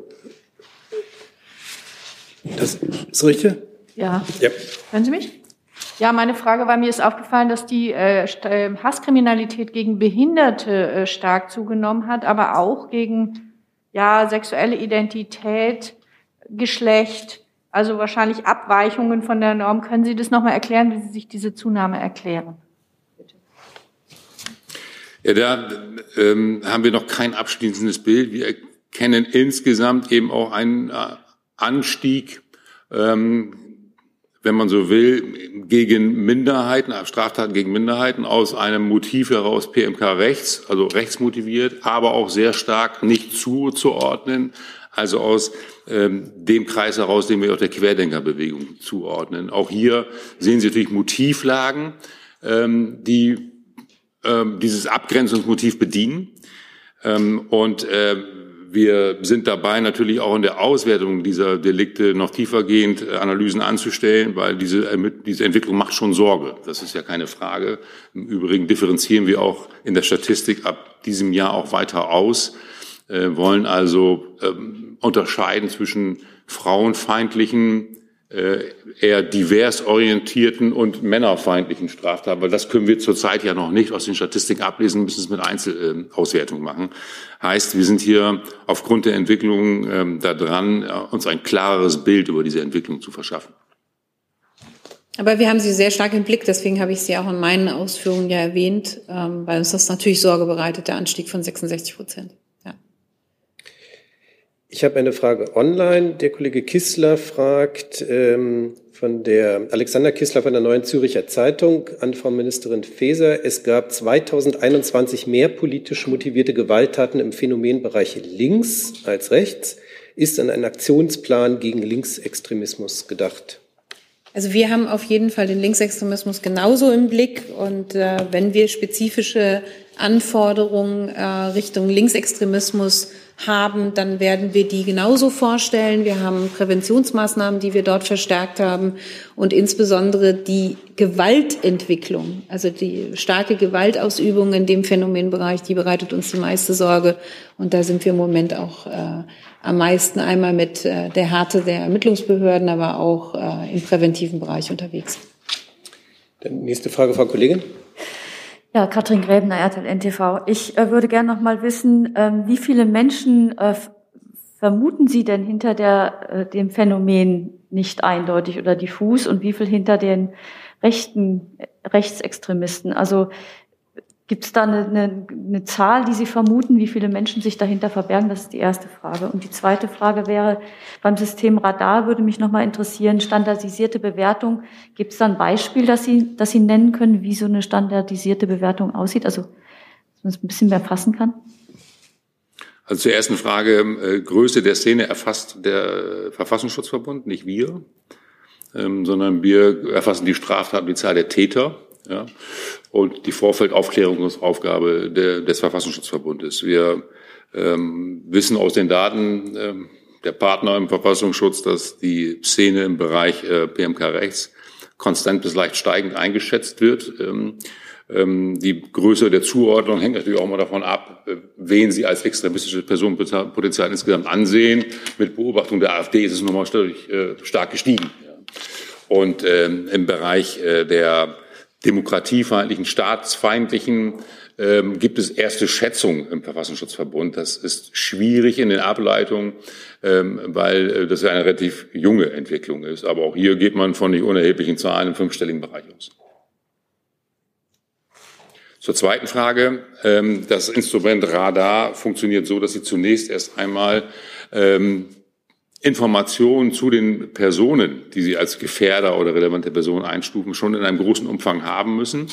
Das ist richtig? Ja. ja. Hören Sie mich? Ja, meine Frage war, mir ist aufgefallen, dass die äh, äh, Hasskriminalität gegen Behinderte äh, stark zugenommen hat, aber auch gegen ja, sexuelle Identität, Geschlecht, also wahrscheinlich Abweichungen von der Norm. Können Sie das nochmal erklären, wie Sie sich diese Zunahme erklären? Bitte. Ja, da ähm, haben wir noch kein abschließendes Bild. Wir erkennen insgesamt eben auch einen äh, Anstieg ähm, wenn man so will, gegen Minderheiten, Straftaten gegen Minderheiten aus einem Motiv heraus PMK rechts, also rechtsmotiviert, aber auch sehr stark nicht zuzuordnen, also aus ähm, dem Kreis heraus, den wir auch der Querdenkerbewegung zuordnen. Auch hier sehen Sie natürlich Motivlagen, ähm, die ähm, dieses Abgrenzungsmotiv bedienen. Ähm, und äh, wir sind dabei, natürlich auch in der Auswertung dieser Delikte noch tiefergehend äh, Analysen anzustellen, weil diese, diese Entwicklung macht schon Sorge. Das ist ja keine Frage. Im Übrigen differenzieren wir auch in der Statistik ab diesem Jahr auch weiter aus, äh, wollen also ähm, unterscheiden zwischen frauenfeindlichen eher divers orientierten und männerfeindlichen Straftaten, weil das können wir zurzeit ja noch nicht aus den Statistiken ablesen, müssen es mit Einzelauswertung machen. Heißt, wir sind hier aufgrund der Entwicklung ähm, da dran, äh, uns ein klareres Bild über diese Entwicklung zu verschaffen. Aber wir haben sie sehr stark im Blick, deswegen habe ich sie auch in meinen Ausführungen ja erwähnt, ähm, weil uns das natürlich Sorge bereitet, der Anstieg von 66 Prozent. Ich habe eine Frage online. Der Kollege Kissler fragt ähm, von der Alexander Kissler von der Neuen Züricher Zeitung an Frau Ministerin Faeser. Es gab 2021 mehr politisch motivierte Gewalttaten im Phänomenbereich links als rechts. Ist an einen Aktionsplan gegen Linksextremismus gedacht? Also wir haben auf jeden Fall den Linksextremismus genauso im Blick und äh, wenn wir spezifische Anforderungen äh, Richtung Linksextremismus haben, dann werden wir die genauso vorstellen. Wir haben Präventionsmaßnahmen, die wir dort verstärkt haben und insbesondere die Gewaltentwicklung, also die starke Gewaltausübung in dem Phänomenbereich, die bereitet uns die meiste Sorge. Und da sind wir im Moment auch äh, am meisten einmal mit äh, der Härte der Ermittlungsbehörden, aber auch äh, im präventiven Bereich unterwegs. Dann nächste Frage, Frau Kollegin. Ja, Katrin Gräbner, RTL NTV. Ich äh, würde gerne noch mal wissen, ähm, wie viele Menschen äh, vermuten Sie denn hinter der, äh, dem Phänomen nicht eindeutig oder diffus und wie viel hinter den rechten Rechtsextremisten? Also Gibt es da eine, eine, eine Zahl, die Sie vermuten, wie viele Menschen sich dahinter verbergen? Das ist die erste Frage. Und die zweite Frage wäre, beim System Radar würde mich nochmal interessieren, standardisierte Bewertung. Gibt es da ein Beispiel, das Sie, das Sie nennen können, wie so eine standardisierte Bewertung aussieht? Also, dass man es ein bisschen mehr fassen kann? Also zur ersten Frage, äh, Größe der Szene erfasst der Verfassungsschutzverbund, nicht wir, ähm, sondern wir erfassen die Straftaten, die Zahl der Täter. Ja und die Vorfeldaufklärungsaufgabe der, des Verfassungsschutzverbundes. Wir ähm, wissen aus den Daten ähm, der Partner im Verfassungsschutz, dass die Szene im Bereich äh, PMK rechts konstant bis leicht steigend eingeschätzt wird. Ähm, ähm, die Größe der Zuordnung hängt natürlich auch mal davon ab, äh, wen Sie als extremistische Personenpotenzial insgesamt ansehen. Mit Beobachtung der AfD ist es nochmal stark, äh, stark gestiegen. Und ähm, im Bereich äh, der demokratiefeindlichen, staatsfeindlichen ähm, gibt es erste Schätzungen im Verfassungsschutzverbund. Das ist schwierig in den Ableitungen, ähm, weil äh, das ja eine relativ junge Entwicklung ist. Aber auch hier geht man von nicht unerheblichen Zahlen im fünfstelligen Bereich aus. Zur zweiten Frage. Ähm, das Instrument Radar funktioniert so, dass Sie zunächst erst einmal ähm, Informationen zu den Personen, die Sie als Gefährder oder relevante Person einstufen, schon in einem großen Umfang haben müssen,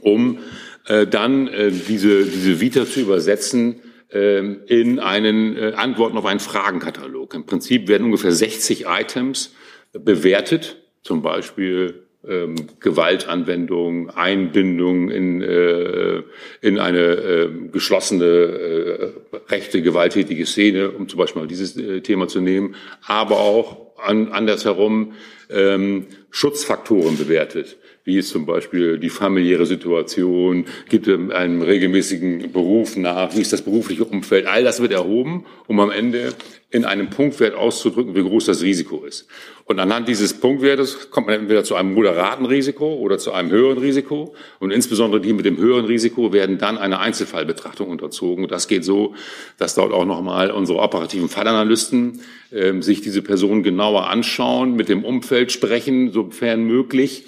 um äh, dann äh, diese, diese Vita zu übersetzen äh, in einen äh, Antworten auf einen Fragenkatalog. Im Prinzip werden ungefähr 60 Items bewertet, zum Beispiel ähm, Gewaltanwendung, Einbindung in, äh, in eine äh, geschlossene, äh, rechte, gewalttätige Szene, um zum Beispiel mal dieses äh, Thema zu nehmen, aber auch an, andersherum ähm, Schutzfaktoren bewertet wie ist zum Beispiel die familiäre Situation, gibt es einen regelmäßigen Beruf nach, wie ist das berufliche Umfeld, all das wird erhoben, um am Ende in einem Punktwert auszudrücken, wie groß das Risiko ist. Und anhand dieses Punktwertes kommt man entweder zu einem moderaten Risiko oder zu einem höheren Risiko. Und insbesondere die mit dem höheren Risiko werden dann einer Einzelfallbetrachtung unterzogen. Und das geht so, dass dort auch nochmal unsere operativen Fallanalysten äh, sich diese Personen genauer anschauen, mit dem Umfeld sprechen, sofern möglich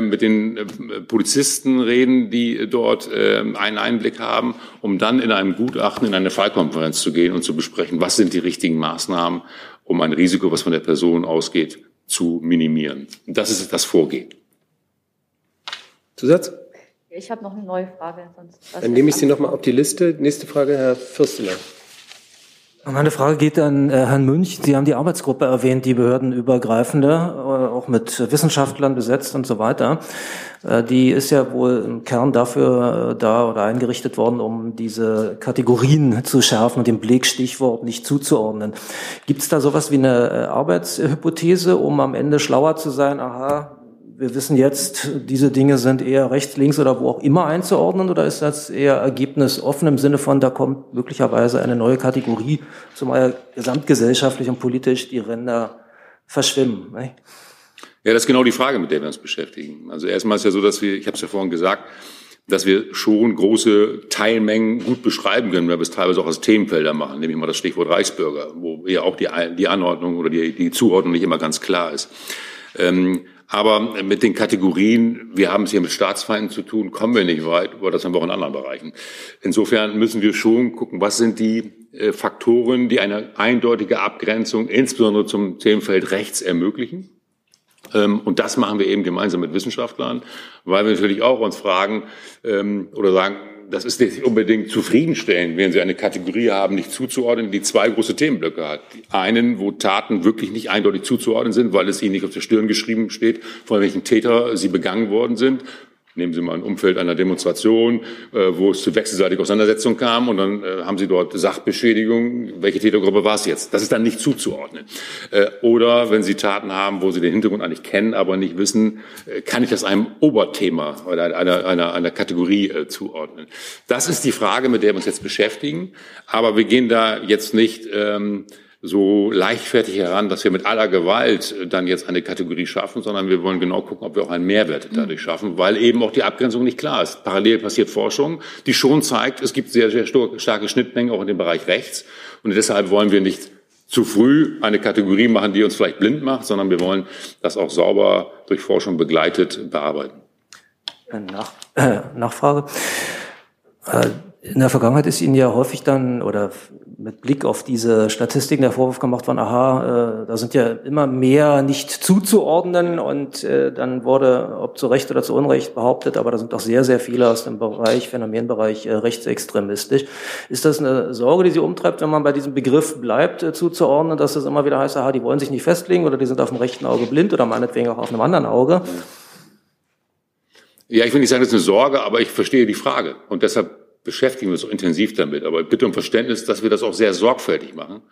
mit den äh, Polizisten reden, die dort äh, einen Einblick haben, um dann in einem Gutachten in eine Fallkonferenz zu gehen und zu besprechen, was sind die richtigen Maßnahmen, um ein Risiko, was von der Person ausgeht, zu minimieren. Das ist das Vorgehen. Zusatz? Ich habe noch eine neue Frage. Dann nehme ich Sie noch mal auf die Liste. Nächste Frage, Herr Fürsteler. Meine Frage geht an äh, Herrn Münch. Sie haben die Arbeitsgruppe erwähnt, die behördenübergreifende, äh, auch mit Wissenschaftlern besetzt und so weiter. Äh, die ist ja wohl im Kern dafür da oder eingerichtet worden, um diese Kategorien zu schärfen und dem Belegstichwort nicht zuzuordnen. Gibt es da sowas wie eine Arbeitshypothese, um am Ende schlauer zu sein? Aha, wir wissen jetzt, diese Dinge sind eher rechts, links oder wo auch immer einzuordnen oder ist das eher Ergebnis offen im Sinne von, da kommt möglicherweise eine neue Kategorie, zumal gesamtgesellschaftlich und politisch die Ränder verschwimmen? Ne? Ja, das ist genau die Frage, mit der wir uns beschäftigen. Also erstmal ist ja so, dass wir, ich habe es ja vorhin gesagt, dass wir schon große Teilmengen gut beschreiben können, weil wir es teilweise auch als Themenfelder machen, nämlich mal das Stichwort Reichsbürger, wo ja auch die, die Anordnung oder die, die Zuordnung nicht immer ganz klar ist. Ähm, aber mit den Kategorien, wir haben es hier mit Staatsfeinden zu tun, kommen wir nicht weit, aber das haben wir auch in anderen Bereichen. Insofern müssen wir schon gucken, was sind die äh, Faktoren, die eine eindeutige Abgrenzung, insbesondere zum Themenfeld rechts, ermöglichen. Ähm, und das machen wir eben gemeinsam mit Wissenschaftlern, weil wir natürlich auch uns fragen ähm, oder sagen, das ist nicht unbedingt zufriedenstellend, wenn Sie eine Kategorie haben, nicht zuzuordnen, die zwei große Themenblöcke hat. Die einen, wo Taten wirklich nicht eindeutig zuzuordnen sind, weil es ihnen nicht auf der Stirn geschrieben steht, von welchen Täter sie begangen worden sind. Nehmen Sie mal ein Umfeld einer Demonstration, äh, wo es zu wechselseitiger Auseinandersetzung kam und dann äh, haben Sie dort Sachbeschädigung. Welche Tätergruppe war es jetzt? Das ist dann nicht zuzuordnen. Äh, oder wenn Sie Taten haben, wo Sie den Hintergrund eigentlich kennen, aber nicht wissen, kann ich das einem Oberthema oder einer, einer, einer Kategorie zuordnen? Das ist die Frage, mit der wir uns jetzt beschäftigen. Aber wir gehen da jetzt nicht ähm, so leichtfertig heran, dass wir mit aller Gewalt dann jetzt eine Kategorie schaffen, sondern wir wollen genau gucken, ob wir auch einen Mehrwert dadurch schaffen, weil eben auch die Abgrenzung nicht klar ist. Parallel passiert Forschung, die schon zeigt, es gibt sehr, sehr starke Schnittmengen auch in dem Bereich rechts. Und deshalb wollen wir nicht zu früh eine Kategorie machen, die uns vielleicht blind macht, sondern wir wollen das auch sauber durch Forschung begleitet bearbeiten. Nach, äh, Nachfrage. Äh, in der Vergangenheit ist Ihnen ja häufig dann oder mit Blick auf diese Statistiken der Vorwurf gemacht worden, aha, äh, da sind ja immer mehr nicht zuzuordnen und äh, dann wurde, ob zu Recht oder zu Unrecht behauptet, aber da sind doch sehr, sehr viele aus dem Bereich, Phänomenbereich äh, rechtsextremistisch. Ist das eine Sorge, die Sie umtreibt, wenn man bei diesem Begriff bleibt, äh, zuzuordnen, dass es immer wieder heißt, aha, die wollen sich nicht festlegen oder die sind auf dem rechten Auge blind oder meinetwegen auch auf einem anderen Auge? Ja, ich will nicht sagen, das ist eine Sorge, aber ich verstehe die Frage und deshalb beschäftigen wir uns so intensiv damit. Aber bitte um Verständnis, dass wir das auch sehr sorgfältig machen,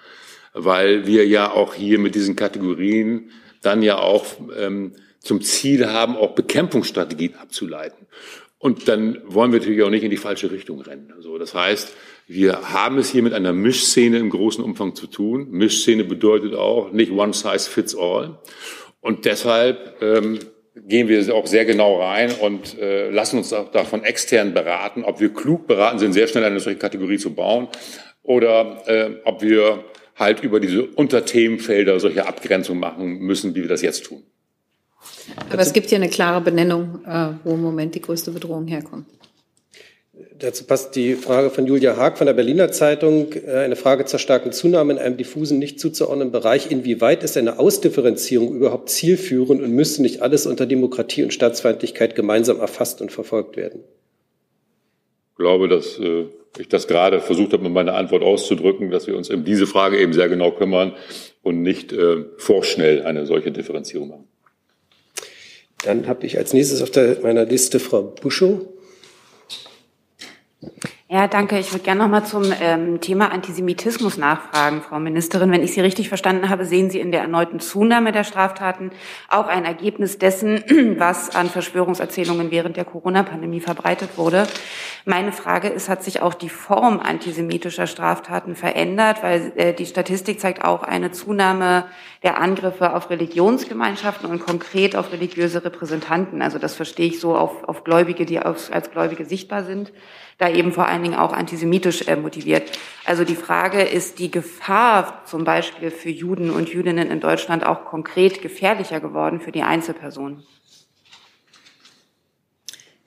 weil wir ja auch hier mit diesen Kategorien dann ja auch ähm, zum Ziel haben, auch Bekämpfungsstrategien abzuleiten. Und dann wollen wir natürlich auch nicht in die falsche Richtung rennen. Also das heißt, wir haben es hier mit einer Mischszene im großen Umfang zu tun. Mischszene bedeutet auch nicht one size fits all. Und deshalb ähm, gehen wir auch sehr genau rein und äh, lassen uns auch davon extern beraten, ob wir klug beraten sind, sehr schnell eine solche Kategorie zu bauen oder äh, ob wir halt über diese Unterthemenfelder solche Abgrenzungen machen müssen, wie wir das jetzt tun. Aber es gibt ja eine klare Benennung, äh, wo im Moment die größte Bedrohung herkommt. Dazu passt die Frage von Julia Haag von der Berliner Zeitung. Äh, eine Frage zur starken Zunahme in einem diffusen, nicht zuzuordnenden Bereich. Inwieweit ist eine Ausdifferenzierung überhaupt zielführend und müsste nicht alles unter Demokratie und Staatsfeindlichkeit gemeinsam erfasst und verfolgt werden? Ich glaube, dass äh, ich das gerade versucht habe, mit meiner Antwort auszudrücken, dass wir uns um diese Frage eben sehr genau kümmern und nicht äh, vorschnell eine solche Differenzierung machen. Dann habe ich als nächstes auf der, meiner Liste Frau Buschow. Ja, danke. Ich würde gerne noch mal zum ähm, Thema Antisemitismus nachfragen, Frau Ministerin. Wenn ich Sie richtig verstanden habe, sehen Sie in der erneuten Zunahme der Straftaten auch ein Ergebnis dessen, was an Verschwörungserzählungen während der Corona-Pandemie verbreitet wurde. Meine Frage ist, hat sich auch die Form antisemitischer Straftaten verändert? Weil äh, die Statistik zeigt auch eine Zunahme der Angriffe auf Religionsgemeinschaften und konkret auf religiöse Repräsentanten. Also das verstehe ich so auf, auf Gläubige, die auf, als Gläubige sichtbar sind da eben vor allen Dingen auch antisemitisch äh, motiviert. Also die Frage ist die Gefahr zum Beispiel für Juden und Jüdinnen in Deutschland auch konkret gefährlicher geworden für die Einzelpersonen?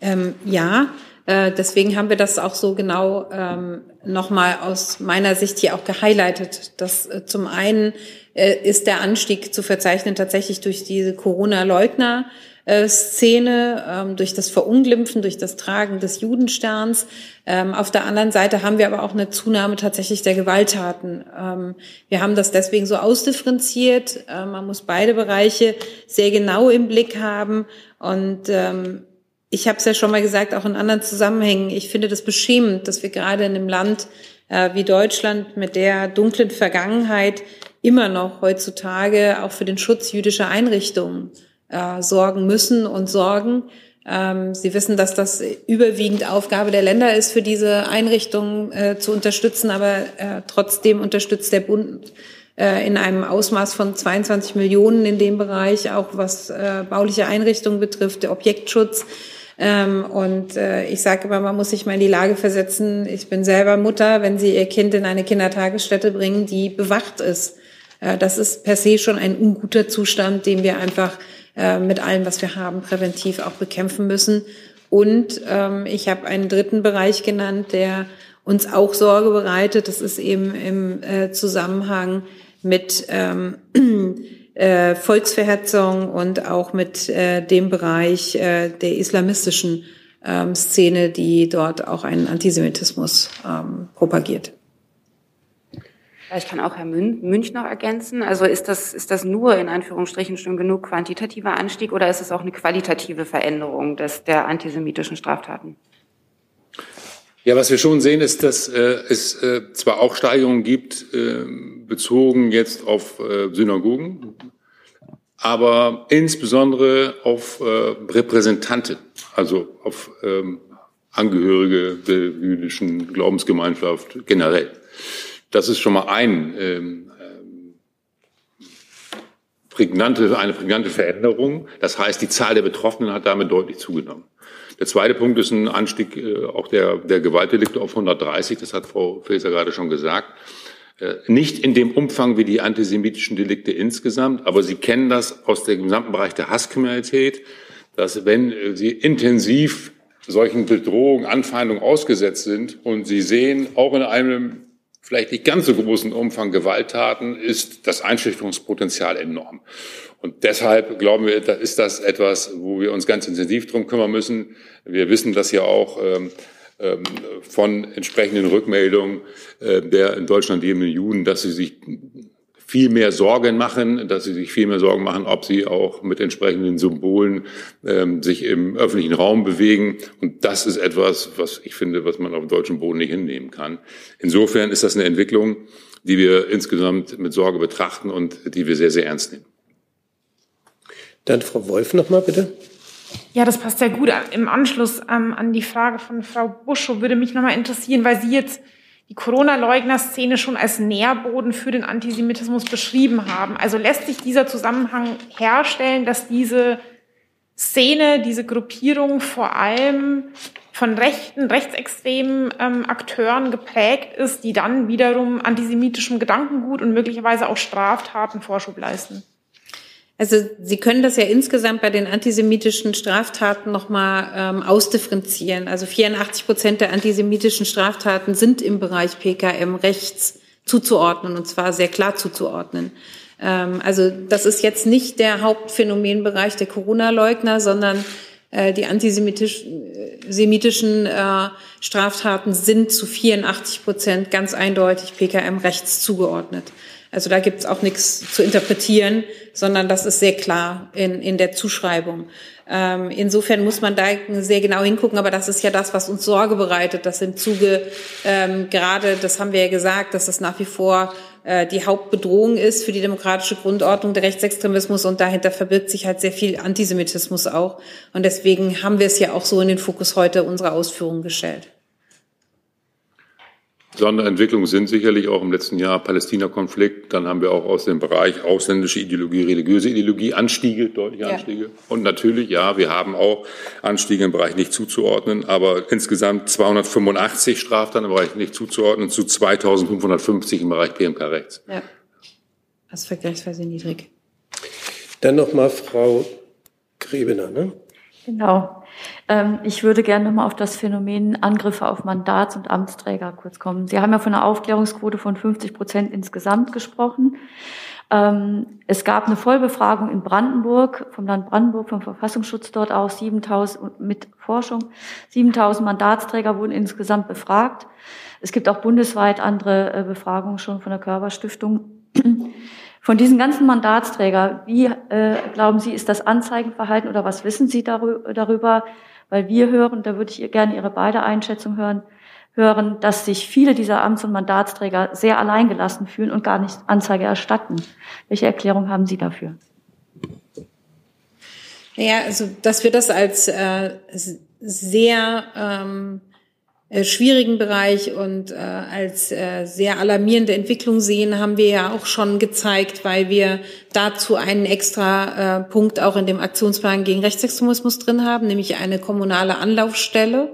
Ähm, ja, äh, deswegen haben wir das auch so genau ähm, nochmal aus meiner Sicht hier auch gehighlightet. Dass äh, zum einen äh, ist der Anstieg zu verzeichnen tatsächlich durch diese Corona-Leugner. Äh, Szene, ähm, durch das Verunglimpfen, durch das Tragen des Judensterns. Ähm, auf der anderen Seite haben wir aber auch eine Zunahme tatsächlich der Gewalttaten. Ähm, wir haben das deswegen so ausdifferenziert. Äh, man muss beide Bereiche sehr genau im Blick haben. Und ähm, ich habe es ja schon mal gesagt, auch in anderen Zusammenhängen. Ich finde das beschämend, dass wir gerade in einem Land äh, wie Deutschland mit der dunklen Vergangenheit immer noch heutzutage auch für den Schutz jüdischer Einrichtungen äh, sorgen müssen und sorgen. Ähm, Sie wissen, dass das überwiegend Aufgabe der Länder ist, für diese Einrichtungen äh, zu unterstützen, aber äh, trotzdem unterstützt der Bund äh, in einem Ausmaß von 22 Millionen in dem Bereich, auch was äh, bauliche Einrichtungen betrifft, der Objektschutz. Ähm, und äh, ich sage immer, man muss sich mal in die Lage versetzen. Ich bin selber Mutter, wenn Sie Ihr Kind in eine Kindertagesstätte bringen, die bewacht ist. Äh, das ist per se schon ein unguter Zustand, den wir einfach äh, mit allem, was wir haben, präventiv auch bekämpfen müssen. Und ähm, ich habe einen dritten Bereich genannt, der uns auch Sorge bereitet. Das ist eben im äh, Zusammenhang mit ähm, äh, Volksverhetzung und auch mit äh, dem Bereich äh, der islamistischen ähm, Szene, die dort auch einen Antisemitismus ähm, propagiert. Ich kann auch Herr Münch noch ergänzen. Also ist das, ist das nur in Anführungsstrichen schon genug quantitativer Anstieg oder ist es auch eine qualitative Veränderung des, der antisemitischen Straftaten? Ja, was wir schon sehen, ist, dass äh, es äh, zwar auch Steigerungen gibt, äh, bezogen jetzt auf äh, Synagogen, aber insbesondere auf äh, Repräsentanten, also auf ähm, Angehörige der jüdischen Glaubensgemeinschaft generell. Das ist schon mal ein, ähm, ähm, prägnante, eine prägnante Veränderung. Das heißt, die Zahl der Betroffenen hat damit deutlich zugenommen. Der zweite Punkt ist ein Anstieg äh, auch der, der Gewaltdelikte auf 130. Das hat Frau Faeser gerade schon gesagt. Äh, nicht in dem Umfang wie die antisemitischen Delikte insgesamt, aber Sie kennen das aus dem gesamten Bereich der Hasskriminalität, dass wenn äh, Sie intensiv solchen Bedrohungen, Anfeindungen ausgesetzt sind und Sie sehen auch in einem vielleicht nicht ganz so großen Umfang Gewalttaten ist das Einschüchterungspotenzial enorm. Und deshalb glauben wir, da ist das etwas, wo wir uns ganz intensiv drum kümmern müssen. Wir wissen das ja auch ähm, ähm, von entsprechenden Rückmeldungen äh, der in Deutschland lebenden Juden, dass sie sich viel mehr Sorgen machen, dass sie sich viel mehr Sorgen machen, ob sie auch mit entsprechenden Symbolen ähm, sich im öffentlichen Raum bewegen. Und das ist etwas, was ich finde, was man auf dem deutschen Boden nicht hinnehmen kann. Insofern ist das eine Entwicklung, die wir insgesamt mit Sorge betrachten und die wir sehr, sehr ernst nehmen. Dann Frau Wolf noch mal bitte. Ja, das passt sehr gut. Im Anschluss ähm, an die Frage von Frau Buschow würde mich noch mal interessieren, weil Sie jetzt die Corona-Leugner-Szene schon als Nährboden für den Antisemitismus beschrieben haben. Also lässt sich dieser Zusammenhang herstellen, dass diese Szene, diese Gruppierung vor allem von rechten, rechtsextremen ähm, Akteuren geprägt ist, die dann wiederum antisemitischem Gedankengut und möglicherweise auch Straftaten Vorschub leisten. Also Sie können das ja insgesamt bei den antisemitischen Straftaten nochmal ähm, ausdifferenzieren. Also 84 Prozent der antisemitischen Straftaten sind im Bereich PKM rechts zuzuordnen und zwar sehr klar zuzuordnen. Ähm, also das ist jetzt nicht der Hauptphänomenbereich der Corona-Leugner, sondern äh, die antisemitischen äh, Straftaten sind zu 84 Prozent ganz eindeutig PKM rechts zugeordnet. Also da gibt es auch nichts zu interpretieren, sondern das ist sehr klar in, in der Zuschreibung. Ähm, insofern muss man da sehr genau hingucken, aber das ist ja das, was uns Sorge bereitet, dass im Zuge ähm, gerade, das haben wir ja gesagt, dass das nach wie vor äh, die Hauptbedrohung ist für die demokratische Grundordnung der Rechtsextremismus und dahinter verbirgt sich halt sehr viel Antisemitismus auch. Und deswegen haben wir es ja auch so in den Fokus heute unserer Ausführungen gestellt. Sonderentwicklungen sind sicherlich auch im letzten Jahr Palästina-Konflikt. Dann haben wir auch aus dem Bereich ausländische Ideologie, religiöse Ideologie Anstiege, deutliche Anstiege. Ja. Und natürlich, ja, wir haben auch Anstiege im Bereich nicht zuzuordnen, aber insgesamt 285 Straftaten im Bereich nicht zuzuordnen zu 2550 im Bereich PMK-Rechts. Ja, das ist vergleichsweise niedrig. Dann nochmal Frau Grebener, ne? Genau. Ähm, ich würde gerne nochmal auf das Phänomen Angriffe auf Mandats- und Amtsträger kurz kommen. Sie haben ja von einer Aufklärungsquote von 50 Prozent insgesamt gesprochen. Ähm, es gab eine Vollbefragung in Brandenburg, vom Land Brandenburg, vom Verfassungsschutz dort aus, 7000, mit Forschung. 7000 Mandatsträger wurden insgesamt befragt. Es gibt auch bundesweit andere äh, Befragungen schon von der Körperstiftung. Von diesen ganzen Mandatsträger, wie äh, glauben Sie, ist das Anzeigenverhalten oder was wissen Sie darüber? Weil wir hören, da würde ich gerne Ihre beide Einschätzung hören, hören, dass sich viele dieser Amts- und Mandatsträger sehr alleingelassen fühlen und gar nicht Anzeige erstatten. Welche Erklärung haben Sie dafür? Ja, also dass wir das als äh, sehr ähm, äh, schwierigen Bereich und äh, als äh, sehr alarmierende Entwicklung sehen, haben wir ja auch schon gezeigt, weil wir dazu einen extra äh, Punkt auch in dem Aktionsplan gegen Rechtsextremismus drin haben, nämlich eine kommunale Anlaufstelle,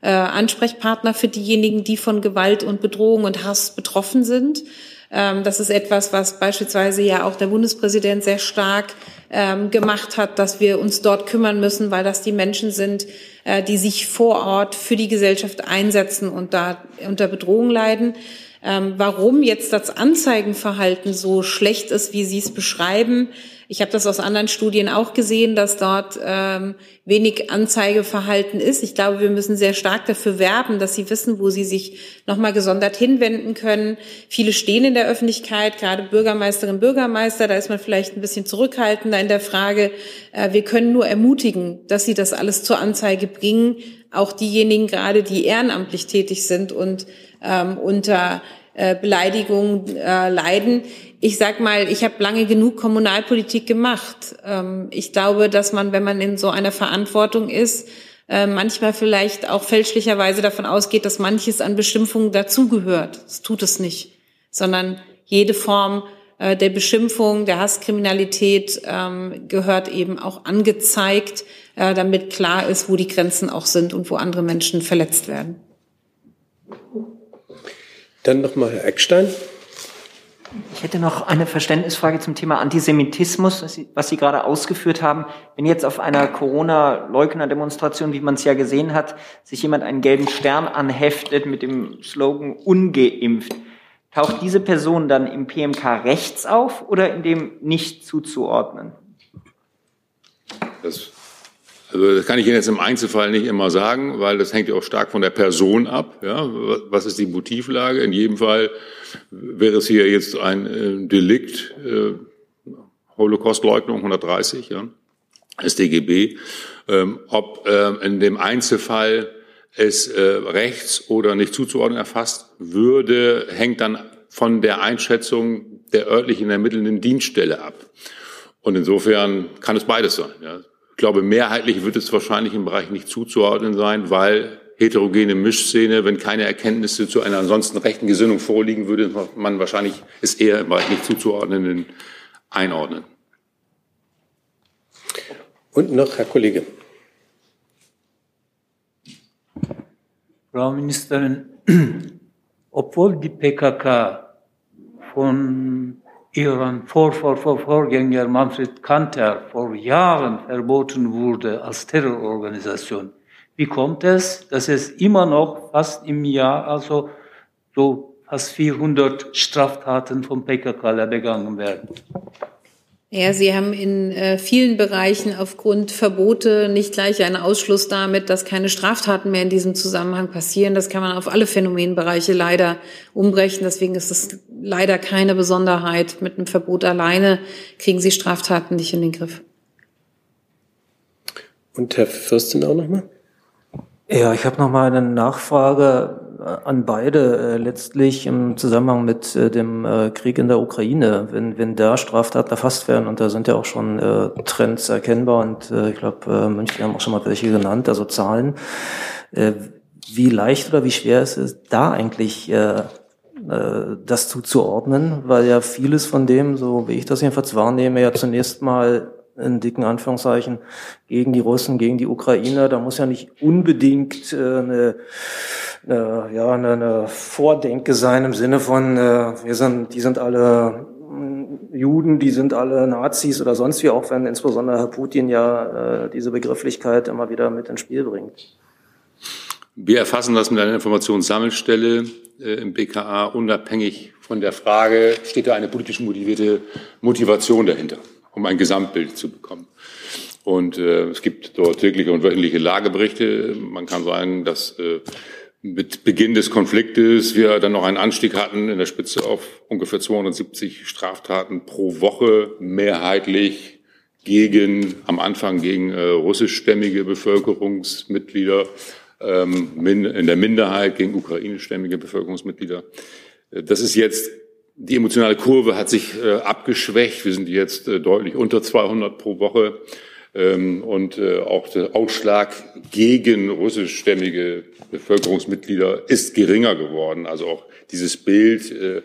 äh, Ansprechpartner für diejenigen, die von Gewalt und Bedrohung und Hass betroffen sind. Ähm, das ist etwas, was beispielsweise ja auch der Bundespräsident sehr stark ähm, gemacht hat, dass wir uns dort kümmern müssen, weil das die Menschen sind, äh, die sich vor Ort für die Gesellschaft einsetzen und da unter Bedrohung leiden. Ähm, warum jetzt das Anzeigenverhalten so schlecht ist, wie Sie es beschreiben, ich habe das aus anderen Studien auch gesehen, dass dort ähm, wenig Anzeigeverhalten ist. Ich glaube, wir müssen sehr stark dafür werben, dass sie wissen, wo sie sich nochmal gesondert hinwenden können. Viele stehen in der Öffentlichkeit, gerade Bürgermeisterinnen, Bürgermeister, da ist man vielleicht ein bisschen zurückhaltender in der Frage. Äh, wir können nur ermutigen, dass sie das alles zur Anzeige bringen. Auch diejenigen gerade, die ehrenamtlich tätig sind und ähm, unter äh, Beleidigungen äh, leiden ich sag mal, ich habe lange genug Kommunalpolitik gemacht. Ähm, ich glaube, dass man, wenn man in so einer Verantwortung ist, äh, manchmal vielleicht auch fälschlicherweise davon ausgeht, dass manches an Beschimpfungen dazugehört. Das tut es nicht, sondern jede Form äh, der Beschimpfung, der Hasskriminalität ähm, gehört eben auch angezeigt, äh, damit klar ist, wo die Grenzen auch sind und wo andere Menschen verletzt werden. Dann nochmal Herr Eckstein. Ich hätte noch eine Verständnisfrage zum Thema Antisemitismus, was Sie, was Sie gerade ausgeführt haben. Wenn jetzt auf einer Corona-Leugner-Demonstration, wie man es ja gesehen hat, sich jemand einen gelben Stern anheftet mit dem Slogan ungeimpft, taucht diese Person dann im PMK rechts auf oder in dem nicht zuzuordnen? Das also das kann ich Ihnen jetzt im Einzelfall nicht immer sagen, weil das hängt ja auch stark von der Person ab. Ja, was ist die Motivlage? In jedem Fall wäre es hier jetzt ein äh, Delikt, äh, Holocaustleugnung 130, ja, StGB. Ähm, ob äh, in dem Einzelfall es äh, rechts oder nicht zuzuordnen erfasst würde, hängt dann von der Einschätzung der örtlichen ermittelnden Dienststelle ab. Und insofern kann es beides sein. Ja glaube, mehrheitlich wird es wahrscheinlich im Bereich nicht zuzuordnen sein, weil heterogene Mischszene, wenn keine Erkenntnisse zu einer ansonsten rechten Gesinnung vorliegen, würde man wahrscheinlich es eher im Bereich nicht zuzuordnenden einordnen. Und noch Herr Kollege. Frau Ministerin, obwohl die PKK von ihrem Vor -Vor -Vor Vorgänger Manfred Kanter vor Jahren verboten wurde als Terrororganisation, wie kommt es, dass es immer noch fast im Jahr, also so fast 400 Straftaten von PKK begangen werden? Ja, Sie haben in äh, vielen Bereichen aufgrund Verbote nicht gleich einen Ausschluss damit, dass keine Straftaten mehr in diesem Zusammenhang passieren. Das kann man auf alle Phänomenbereiche leider umbrechen. Deswegen ist es leider keine Besonderheit. Mit einem Verbot alleine kriegen Sie Straftaten nicht in den Griff. Und Herr Fürsten auch nochmal? Ja, ich habe noch mal eine Nachfrage an beide äh, letztlich im Zusammenhang mit äh, dem äh, Krieg in der Ukraine. Wenn, wenn da Straftaten erfasst werden, und da sind ja auch schon äh, Trends erkennbar, und äh, ich glaube, äh, München haben auch schon mal welche genannt, also Zahlen, äh, wie leicht oder wie schwer ist es da eigentlich, äh, äh, das zuzuordnen, weil ja vieles von dem, so wie ich das jedenfalls wahrnehme, ja zunächst mal in dicken Anführungszeichen gegen die Russen, gegen die Ukrainer. Da muss ja nicht unbedingt äh, eine, eine, ja, eine, eine Vordenke sein im Sinne von, äh, wir sind, die sind alle mm, Juden, die sind alle Nazis oder sonst wie, auch wenn insbesondere Herr Putin ja äh, diese Begrifflichkeit immer wieder mit ins Spiel bringt. Wir erfassen das mit einer Informationssammelstelle äh, im BKA unabhängig von der Frage, steht da eine politisch motivierte Motivation dahinter um ein Gesamtbild zu bekommen. Und äh, es gibt dort tägliche und wöchentliche Lageberichte. Man kann sagen, dass äh, mit Beginn des Konfliktes wir dann noch einen Anstieg hatten in der Spitze auf ungefähr 270 Straftaten pro Woche, mehrheitlich gegen, am Anfang gegen äh, russischstämmige Bevölkerungsmitglieder, ähm, in der Minderheit gegen ukrainischstämmige Bevölkerungsmitglieder. Äh, das ist jetzt die emotionale Kurve hat sich äh, abgeschwächt. Wir sind jetzt äh, deutlich unter 200 pro Woche. Ähm, und äh, auch der Ausschlag gegen russischstämmige Bevölkerungsmitglieder ist geringer geworden. Also auch dieses Bild, äh,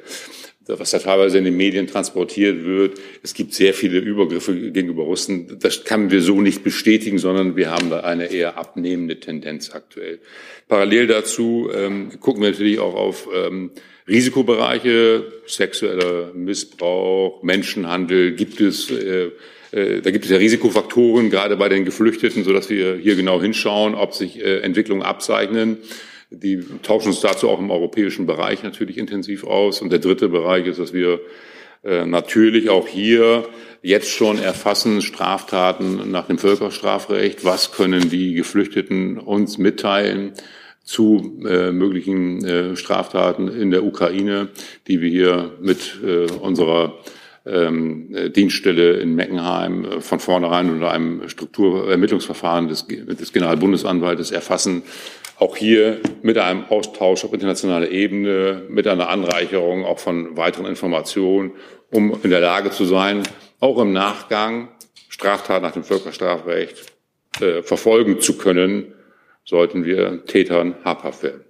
was da teilweise in den Medien transportiert wird. Es gibt sehr viele Übergriffe gegenüber Russen. Das können wir so nicht bestätigen, sondern wir haben da eine eher abnehmende Tendenz aktuell. Parallel dazu ähm, gucken wir natürlich auch auf ähm, Risikobereiche, sexueller Missbrauch, Menschenhandel gibt es, äh, äh, da gibt es ja Risikofaktoren, gerade bei den Geflüchteten, sodass wir hier genau hinschauen, ob sich äh, Entwicklungen abzeichnen. Die tauschen uns dazu auch im europäischen Bereich natürlich intensiv aus. Und der dritte Bereich ist, dass wir äh, natürlich auch hier jetzt schon erfassen Straftaten nach dem Völkerstrafrecht. Was können die Geflüchteten uns mitteilen? Zu äh, möglichen äh, Straftaten in der Ukraine, die wir hier mit äh, unserer ähm, Dienststelle in Meckenheim äh, von vornherein unter einem Strukturermittlungsverfahren des, des Generalbundesanwaltes erfassen. Auch hier mit einem Austausch auf internationaler Ebene, mit einer Anreicherung auch von weiteren Informationen, um in der Lage zu sein, auch im Nachgang Straftaten nach dem Völkerstrafrecht äh, verfolgen zu können sollten wir Tätern habhaft werden.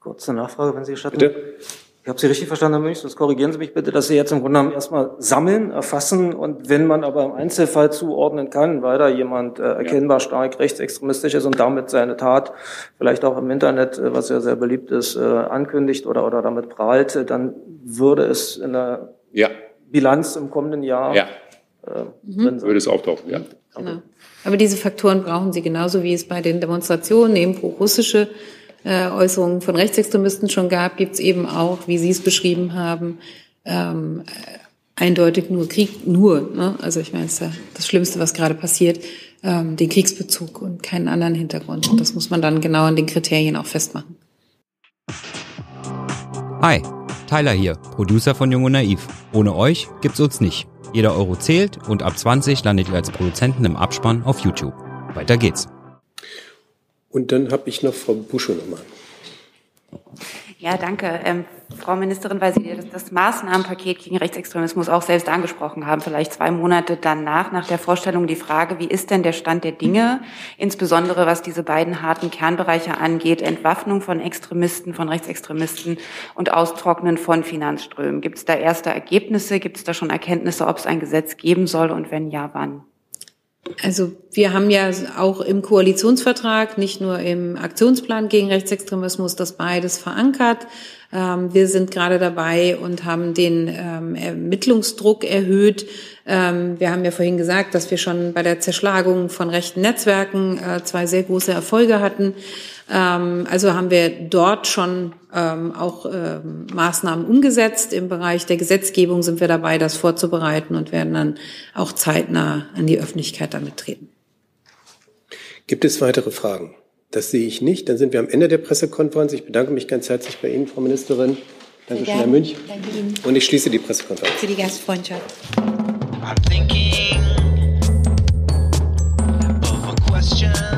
Kurze Nachfrage, wenn Sie gestatten. Bitte? Ich habe Sie richtig verstanden, Herr Münch, das korrigieren Sie mich bitte, dass Sie jetzt im Grunde genommen erstmal sammeln, erfassen und wenn man aber im Einzelfall zuordnen kann, weil da jemand äh, erkennbar stark rechtsextremistisch ist und damit seine Tat vielleicht auch im Internet, äh, was ja sehr beliebt ist, äh, ankündigt oder, oder damit prahlt, äh, dann würde es in der ja. Bilanz im kommenden Jahr ja. äh, mhm. würde es auftauchen, ja. Genau. Aber diese Faktoren brauchen Sie genauso, wie es bei den Demonstrationen eben pro-russische äh, Äußerungen von Rechtsextremisten schon gab, gibt es eben auch, wie Sie es beschrieben haben, ähm, eindeutig nur Krieg, nur, ne? also ich meine, es ist ja das Schlimmste, was gerade passiert, ähm, den Kriegsbezug und keinen anderen Hintergrund. Und das muss man dann genau an den Kriterien auch festmachen. Hi, Tyler hier, Producer von Jung und Naiv. Ohne euch gibt's uns nicht. Jeder Euro zählt und ab 20 landet ihr als Produzenten im Abspann auf YouTube. Weiter geht's. Und dann habe ich noch Frau Busche nochmal. Ja, danke. Ähm, Frau Ministerin, weil Sie das, das Maßnahmenpaket gegen Rechtsextremismus auch selbst angesprochen haben, vielleicht zwei Monate danach, nach der Vorstellung, die Frage, wie ist denn der Stand der Dinge, insbesondere was diese beiden harten Kernbereiche angeht, Entwaffnung von Extremisten, von Rechtsextremisten und Austrocknen von Finanzströmen. Gibt es da erste Ergebnisse? Gibt es da schon Erkenntnisse, ob es ein Gesetz geben soll und wenn ja, wann? Also wir haben ja auch im Koalitionsvertrag, nicht nur im Aktionsplan gegen Rechtsextremismus, das beides verankert. Ähm, wir sind gerade dabei und haben den ähm, Ermittlungsdruck erhöht. Ähm, wir haben ja vorhin gesagt, dass wir schon bei der Zerschlagung von rechten Netzwerken äh, zwei sehr große Erfolge hatten. Also haben wir dort schon auch Maßnahmen umgesetzt. Im Bereich der Gesetzgebung sind wir dabei, das vorzubereiten und werden dann auch zeitnah an die Öffentlichkeit damit treten. Gibt es weitere Fragen? Das sehe ich nicht. Dann sind wir am Ende der Pressekonferenz. Ich bedanke mich ganz herzlich bei Ihnen, Frau Ministerin. Danke schön, Herr Münch. Danke Ihnen. Und ich schließe die Pressekonferenz. Für die Gastfreundschaft. I'm